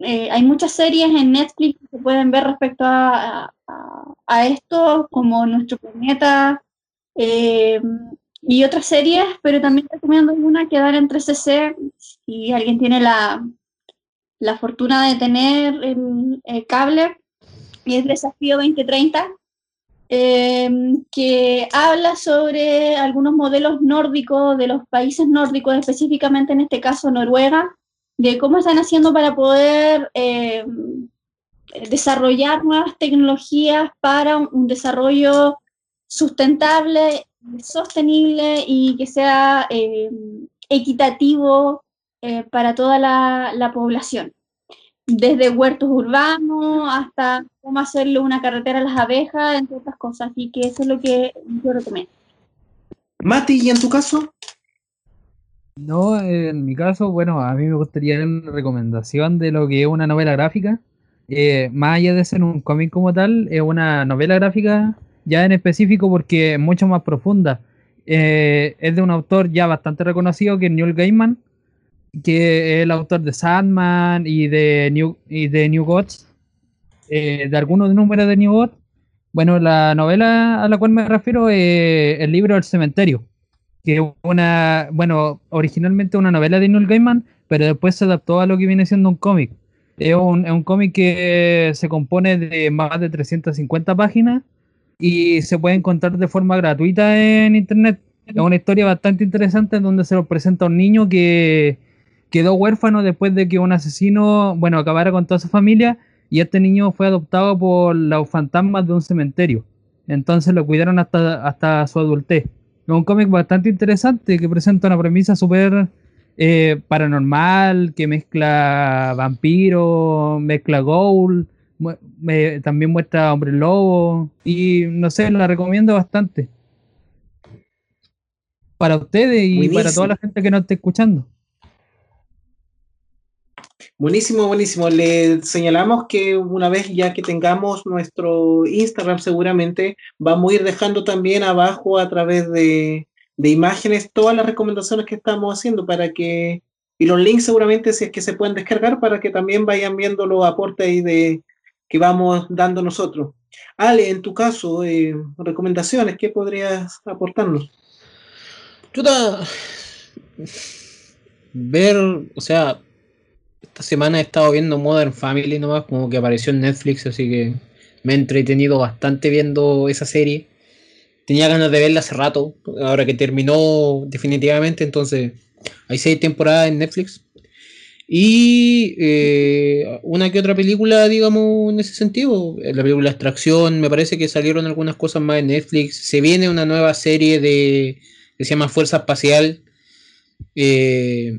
E: eh, hay muchas series en Netflix que se pueden ver respecto a, a, esto, como Nuestro Planeta eh, y otras series, pero también recomiendo una que dan en 3CC, si alguien tiene la, la fortuna de tener el, cable, y es Desafío 2030, eh, que habla sobre algunos modelos nórdicos de los países nórdicos, específicamente en este caso Noruega, de cómo están haciendo para poder eh, desarrollar nuevas tecnologías para un, desarrollo sustentable, sostenible y que sea eh, equitativo eh, para toda la, población. Desde huertos urbanos hasta cómo hacerle una carretera a las abejas, entre otras cosas. Así que eso es lo que yo recomiendo.
A: Mati, ¿y en tu caso?
C: No, en mi caso, bueno, a mí me gustaría una recomendación de lo que es una novela gráfica. Eh, más allá de ser un cómic como tal, es una novela gráfica ya en específico porque es mucho más profunda. Eh, es de un autor ya bastante reconocido que es Neil Gaiman, que es el autor de Sandman y de New, y de New Gods, eh, de algunos números de New Gods. Bueno, la novela a la cual me refiero es El libro del cementerio que una, bueno, originalmente una novela de Neil Gaiman, pero después se adaptó a lo que viene siendo un cómic. Es un, es un cómic que se compone de más de 350 páginas y se puede encontrar de forma gratuita en internet. Es una historia bastante interesante donde se nos presenta un niño que quedó huérfano después de que un asesino, bueno, acabara con toda su familia y este niño fue adoptado por los fantasmas de un cementerio. Entonces lo cuidaron hasta, hasta su adultez. Es un cómic bastante interesante que presenta una premisa súper eh, paranormal, que mezcla vampiro, mezcla ghoul, también muestra hombre lobo, y no sé, la recomiendo bastante. Para ustedes y para toda la gente que nos esté escuchando.
A: Buenísimo, buenísimo. Le señalamos que una vez ya que tengamos nuestro Instagram, seguramente vamos a ir dejando también abajo a través de, imágenes todas las recomendaciones que estamos haciendo para que, y los links seguramente si es que se pueden descargar para que también vayan viendo los aportes ahí de, que vamos dando nosotros. Ale, en tu caso, eh, recomendaciones, ¿qué podrías aportarnos?
D: Chuta, ver, o sea, esta semana he estado viendo Modern Family nomás, como que apareció en Netflix, así que me he entretenido bastante viendo esa serie. Tenía ganas de verla hace rato, ahora que terminó definitivamente, entonces hay seis temporadas en Netflix. Y eh, una que otra película, digamos, en ese sentido. La película Extracción, me parece que salieron algunas cosas más en Netflix. Se viene una nueva serie de que se llama Fuerza Espacial. Eh,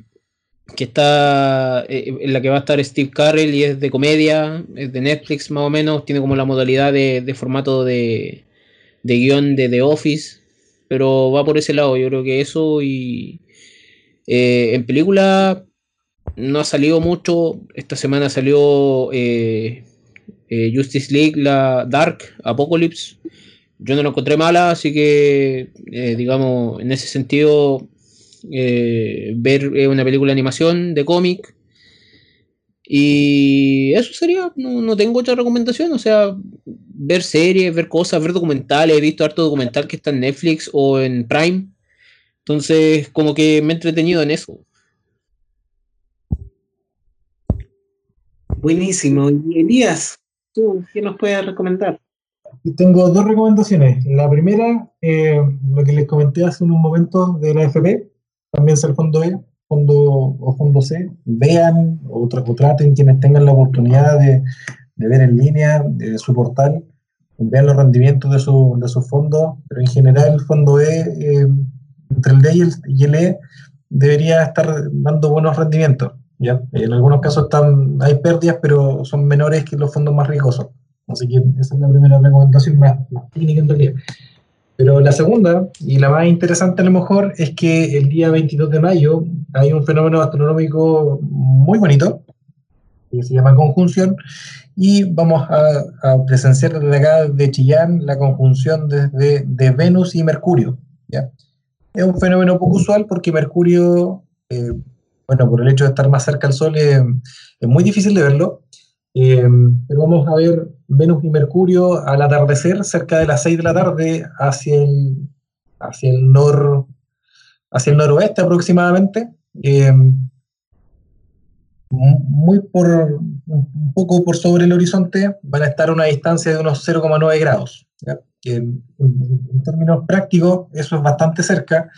D: que está eh, en la que va a estar Steve Carell y es de comedia, es de Netflix más o menos, tiene como la modalidad de, formato de, de guion de The Office, pero va por ese lado, yo creo que eso y en película no ha salido mucho. Esta semana salió eh, eh, Justice League, la Dark Apocalypse. Yo no lo encontré mala, así que, eh, digamos, en ese sentido, ver una película de animación de cómic. Y eso sería, no, no, tengo otra recomendación, o sea, ver series, ver cosas, ver documentales. He visto harto documental que está en Netflix o en Prime. Entonces, como que me he entretenido en eso.
A: Buenísimo. Y Elías, ¿tú qué nos puedes recomendar?
B: Tengo dos recomendaciones. La primera, eh, lo que les comenté hace unos momentos de la FP, también es el fondo E, fondo o fondo C. Vean o, traten quienes tengan la oportunidad de, ver en línea de su portal, vean los rendimientos de, su, de sus fondos, pero en general el fondo E, eh, entre el D y el, y el E, debería estar dando buenos rendimientos. ¿ya? En algunos casos están, hay pérdidas, pero son menores que los fondos más riesgosos. Así que esa es la primera recomendación más, técnica en realidad. Pero la segunda, y la más interesante a lo mejor, es que el día 22 de mayo hay un fenómeno astronómico muy bonito, que se llama conjunción, y vamos a, presenciar desde acá de Chillán la conjunción desde, de Venus y Mercurio. ¿ya? Es un fenómeno poco usual porque Mercurio eh, bueno, por el hecho de estar más cerca al Sol es, muy difícil de verlo. Eh, pero vamos a ver Venus y Mercurio al atardecer, cerca de las 6 de la tarde, hacia el, hacia el, nor, hacia el noroeste aproximadamente. Eh, muy por, un poco por sobre el horizonte, van a estar a una distancia de unos 0,9 grados. En, términos prácticos, eso es bastante cerca.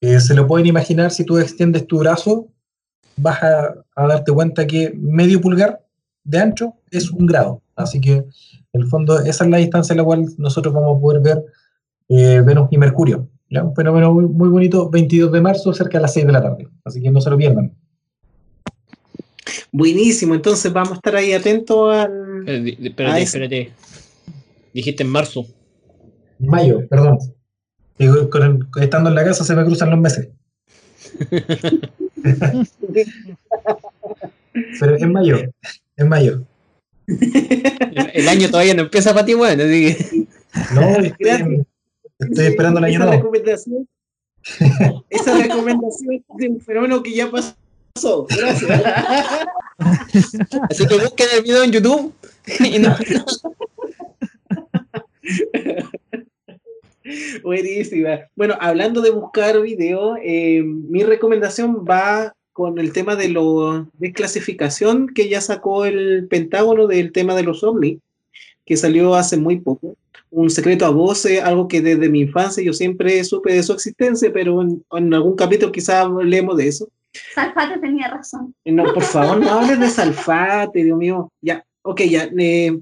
B: Eh, se lo pueden imaginar si tú extiendes tu brazo vas a, darte cuenta que medio pulgar de ancho es un grado. Así que, en el fondo, esa es la distancia en la cual nosotros vamos a poder ver eh, Venus y Mercurio. ¿ya? Un fenómeno muy, bonito, 22 de marzo, cerca de las 6 de la tarde. Así que no se lo pierdan.
A: Buenísimo, entonces vamos a estar ahí atentos al.
D: Eh, espérate, espérate. Dijiste en marzo.
B: Mayo, perdón. estando en la casa se me cruzan los meses. Pero es mayo, es mayo.
D: El, año todavía no empieza para ti, bueno, así
B: No, estoy, esperando el año
A: esa recomendación, esa recomendación de un fenómeno que ya pasó. Gracias.
D: Así que busquen el video en YouTube y no.
A: Buenísima. Bueno, hablando de buscar video, eh, mi recomendación va con el tema de la desclasificación que ya sacó el Pentágono del tema de los ovnis, que salió hace muy poco. Un secreto a voces, algo que desde mi infancia yo siempre supe de su existencia, pero en, algún capítulo quizás hablemos de eso.
E: Salfate tenía razón.
A: No, por favor, no hables de Salfate, Dios mío. Ya, ok, ya. Eh,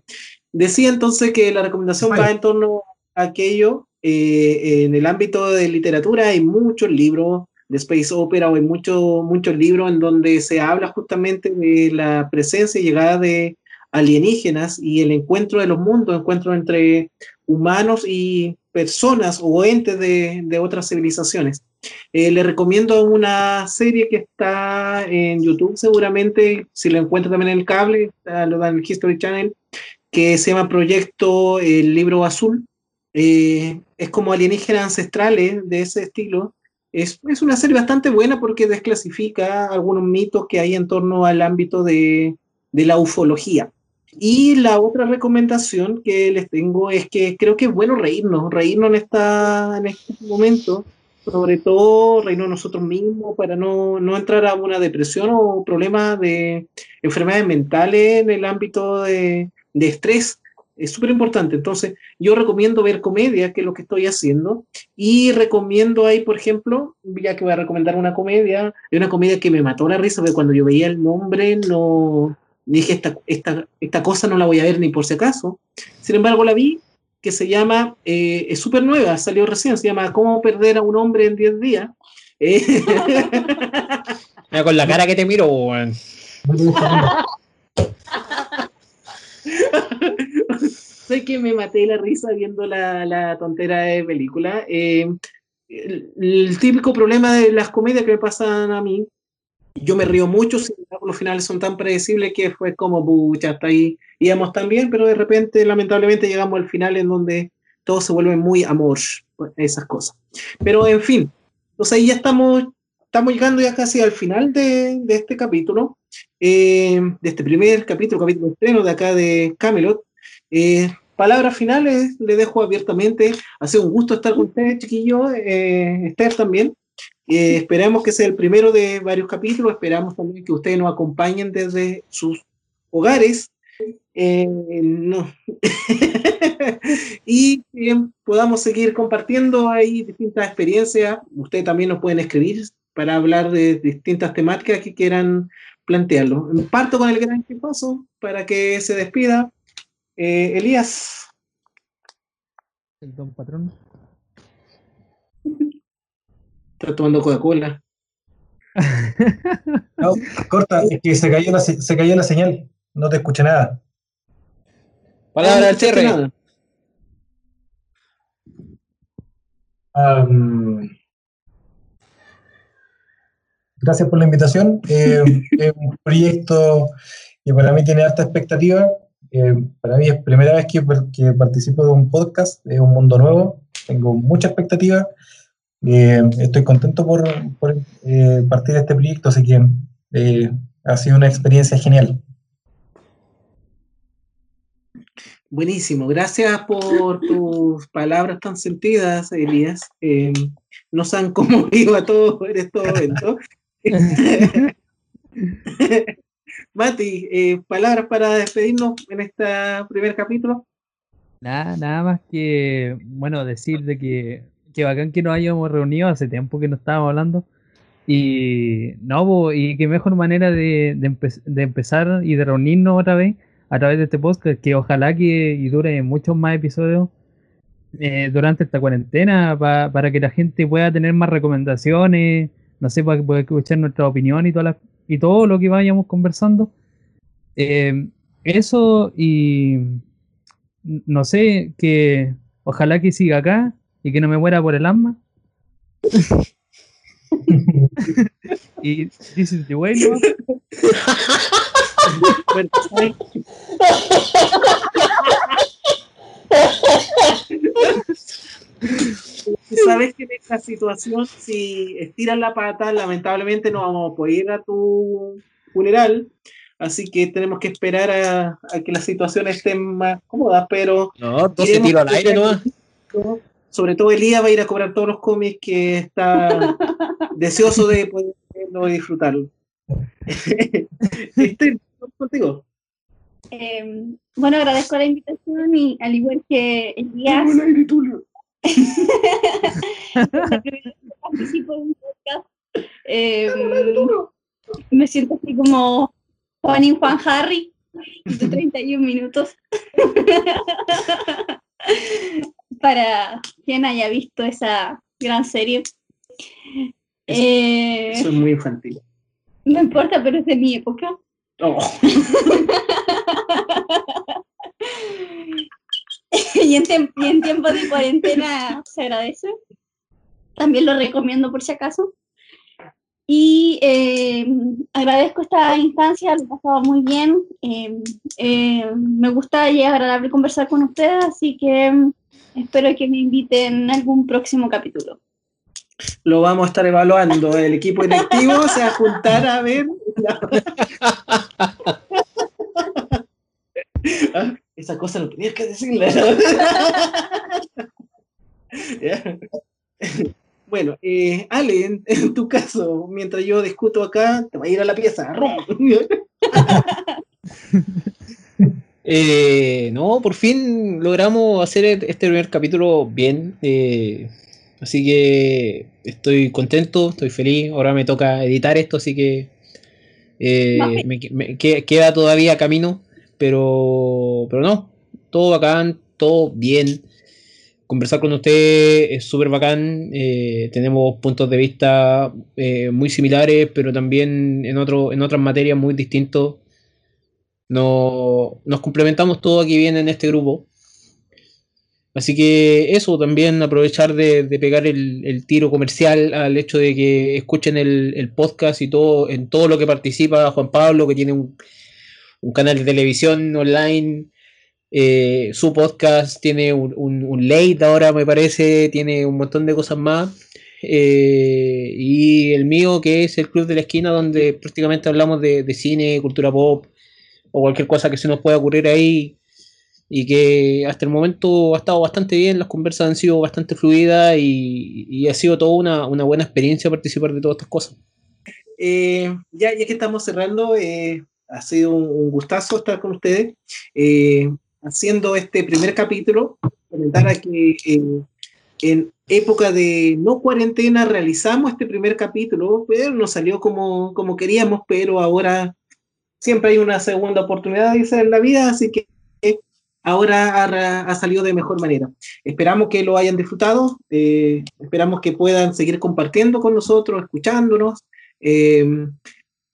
A: decía entonces que la recomendación va en torno a aquello eh, en el ámbito de literatura hay muchos libros de Space Opera o hay muchos muchos libros en donde se habla justamente de la presencia y llegada de alienígenas y el encuentro de los mundos, encuentro entre humanos y personas o entes de, otras civilizaciones. Eh, le recomiendo una serie que está en YouTube seguramente, si lo encuentra también en el cable, lo da en el History Channel, que se llama Proyecto El Libro Azul. Eh, es como alienígenas ancestrales de ese estilo. Es, es, una serie bastante buena porque desclasifica algunos mitos que hay en torno al ámbito de, de la ufología. Y la otra recomendación que les tengo es que creo que es bueno reírnos, reírnos en, esta, en este momento, sobre todo reírnos nosotros mismos para no, no entrar a una depresión o problemas de enfermedades mentales en el ámbito de, de estrés Es súper importante. Entonces, yo recomiendo ver comedia, que es lo que estoy haciendo, y recomiendo ahí, por ejemplo, ya que voy a recomendar una comedia, una comedia que me mató la risa, porque cuando yo veía el nombre, no dije, esta, esta, esta cosa no la voy a ver ni por si acaso. Sin embargo, la vi, que se llama, eh, es súper nueva, salió recién, se llama ¿Cómo perder a un hombre en 10 días? Eh,
D: Mira, con la cara que te miro.
A: sé que me maté la risa viendo la, la tontera de película. Eh, el, el típico problema de las comedias que me pasan a mí, yo me río mucho, sin embargo, los finales son tan predecibles que fue como, pucha, hasta ahí íbamos tan bien, pero de repente, lamentablemente, llegamos al final en donde todo se vuelve muy amor, esas cosas. Pero, en fin, entonces ahí ya estamos, estamos llegando ya casi al final de, de este capítulo, eh, de este primer capítulo, capítulo estreno de acá de Camelot. Eh, palabras finales, le dejo abiertamente. Ha sido un gusto estar con ustedes, chiquillos, eh, Esther también. Eh, esperamos que sea el primero de varios capítulos, esperamos también que ustedes nos acompañen desde sus hogares. Eh, no. y eh, podamos seguir compartiendo ahí distintas experiencias. Ustedes también nos pueden escribir para hablar de distintas temáticas que quieran plantearlo. Parto con el gran paso para que se despida. Eh, Elías.
C: El don patrón.
A: Está tomando Coca-Cola.
B: No, corta, es que se cayó, la, se cayó la señal. No te escuché nada.
D: Palabra
A: escuchaste
D: cierre.
A: nada.
B: Gracias por la invitación. Eh, es un proyecto que para mí tiene alta expectativa. Eh, para mí es primera vez que, par- que participo de un podcast, es un mundo nuevo. Tengo mucha expectativa. Eh, estoy contento por, por, partir de este proyecto, así que ha sido una experiencia genial.
A: Buenísimo, gracias por tus palabras tan sentidas, Elías. Eh, nos han conmovido a todos en estos momentos. Mati, eh, palabras para despedirnos en este primer capítulo.
C: Nada, nada más que, bueno, decir de que, que bacán que nos hayamos reunido hace tiempo que no estábamos hablando. Y no, y qué mejor manera de, de empezar y de reunirnos otra vez a través de este podcast, que ojalá que y dure muchos más episodios eh, durante esta cuarentena pa- para que la gente pueda tener más recomendaciones, no sé, para escuchar nuestra opinión y, todas las- y todo lo que vayamos conversando. Eh, eso y no sé, que ojalá que siga acá y que no me muera por el asma. y this is the way, ¿no?
A: ¿sabes? Que en esta situación, si estiras la pata, lamentablemente no vamos a poder ir a tu funeral, así que tenemos que esperar a, a que la situación esté más cómoda, pero
D: No, entonces
A: Iremos
D: tiro al aire nomás.
A: sobre todo Elías va a ir a cobrar todos los cómics que está deseoso de poder verlo y disfrutarlo. Contigo.
E: Eh, bueno, agradezco la invitación y al igual que Elías. Participo en un podcast. Eh, me siento así como Juan y Juan Harry de 31 minutos. Para quien haya visto esa gran serie. Eh,
A: es muy infantil.
E: no importa, pero es de mi época.
A: Oh,
E: y, en y en tiempos de cuarentena se agradece. También lo recomiendo por si acaso. Y eh, agradezco esta instancia, lo he pasado muy bien. Eh, eh, me gusta y es agradable conversar con ustedes, así que mm, espero que me inviten en algún próximo capítulo.
A: lo vamos a estar evaluando. El equipo directivo se va a juntar a ver. Ah, Esa cosa no tenías que decirle. Ya. Bueno, eh, Ale, en, en tu caso, mientras yo discuto acá, te va a ir a la pieza.
D: Eh, no, por fin logramos hacer este primer capítulo bien. eh, así que estoy contento, estoy feliz. Ahora me toca editar esto, así que eh, me, me- que- queda todavía camino, pero, pero no, todo bacán, todo bien. Conversar con usted es súper bacán. eh, tenemos puntos de vista eh, muy similares, pero también en, otro, en otras materias muy distintos. No, nos complementamos todo aquí bien en este grupo. Así que eso, también aprovechar de, pegar el, tiro comercial al hecho de que escuchen el podcast y todo, en todo lo que participa Juan Pablo, que tiene un, un canal de televisión online, eh, su podcast tiene un, un, late ahora, me parece, tiene un montón de cosas más. eh, y el mío, que es el Club de la Esquina, donde prácticamente hablamos de, de cine, cultura pop o cualquier cosa que se nos pueda ocurrir ahí. Y que hasta el momento ha estado bastante bien, las conversas han sido bastante fluidas y, y ha sido toda una, una buena experiencia participar de todas estas cosas.
A: Eh, ya, ya que estamos cerrando, eh, ha sido un, gustazo estar con ustedes. Eh, haciendo este primer capítulo, comentar a que eh, en época de no cuarentena realizamos este primer capítulo, pero no salió como, como queríamos, pero ahora siempre hay una segunda oportunidad, dice en la vida, así que ahora ha, ha salido de mejor manera. Esperamos que lo hayan disfrutado, eh, esperamos que puedan seguir compartiendo con nosotros, escuchándonos, eh,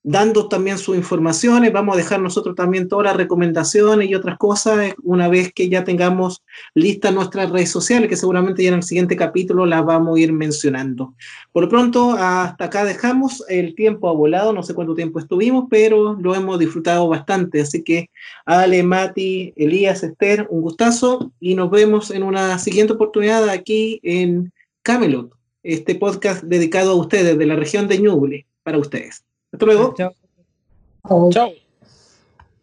A: dando también sus informaciones. Vamos a dejar nosotros también todas las recomendaciones y otras cosas eh, una vez que ya tengamos listas nuestras redes sociales, que seguramente ya en el siguiente capítulo las vamos a ir mencionando. Por lo pronto, hasta acá dejamos. El tiempo ha volado, no sé cuánto tiempo estuvimos, pero lo hemos disfrutado bastante. Así que, Ale, Mati, Elías, Esther, un gustazo y nos vemos en una siguiente oportunidad aquí en Camelot, este podcast dedicado a ustedes de la región de Ñuble, para ustedes. Hasta luego.
C: Chao.
D: Chao.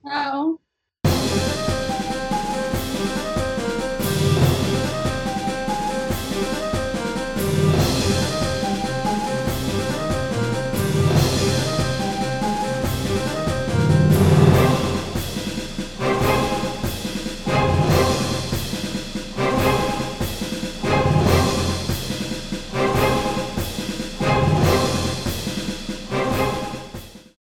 E: Chao.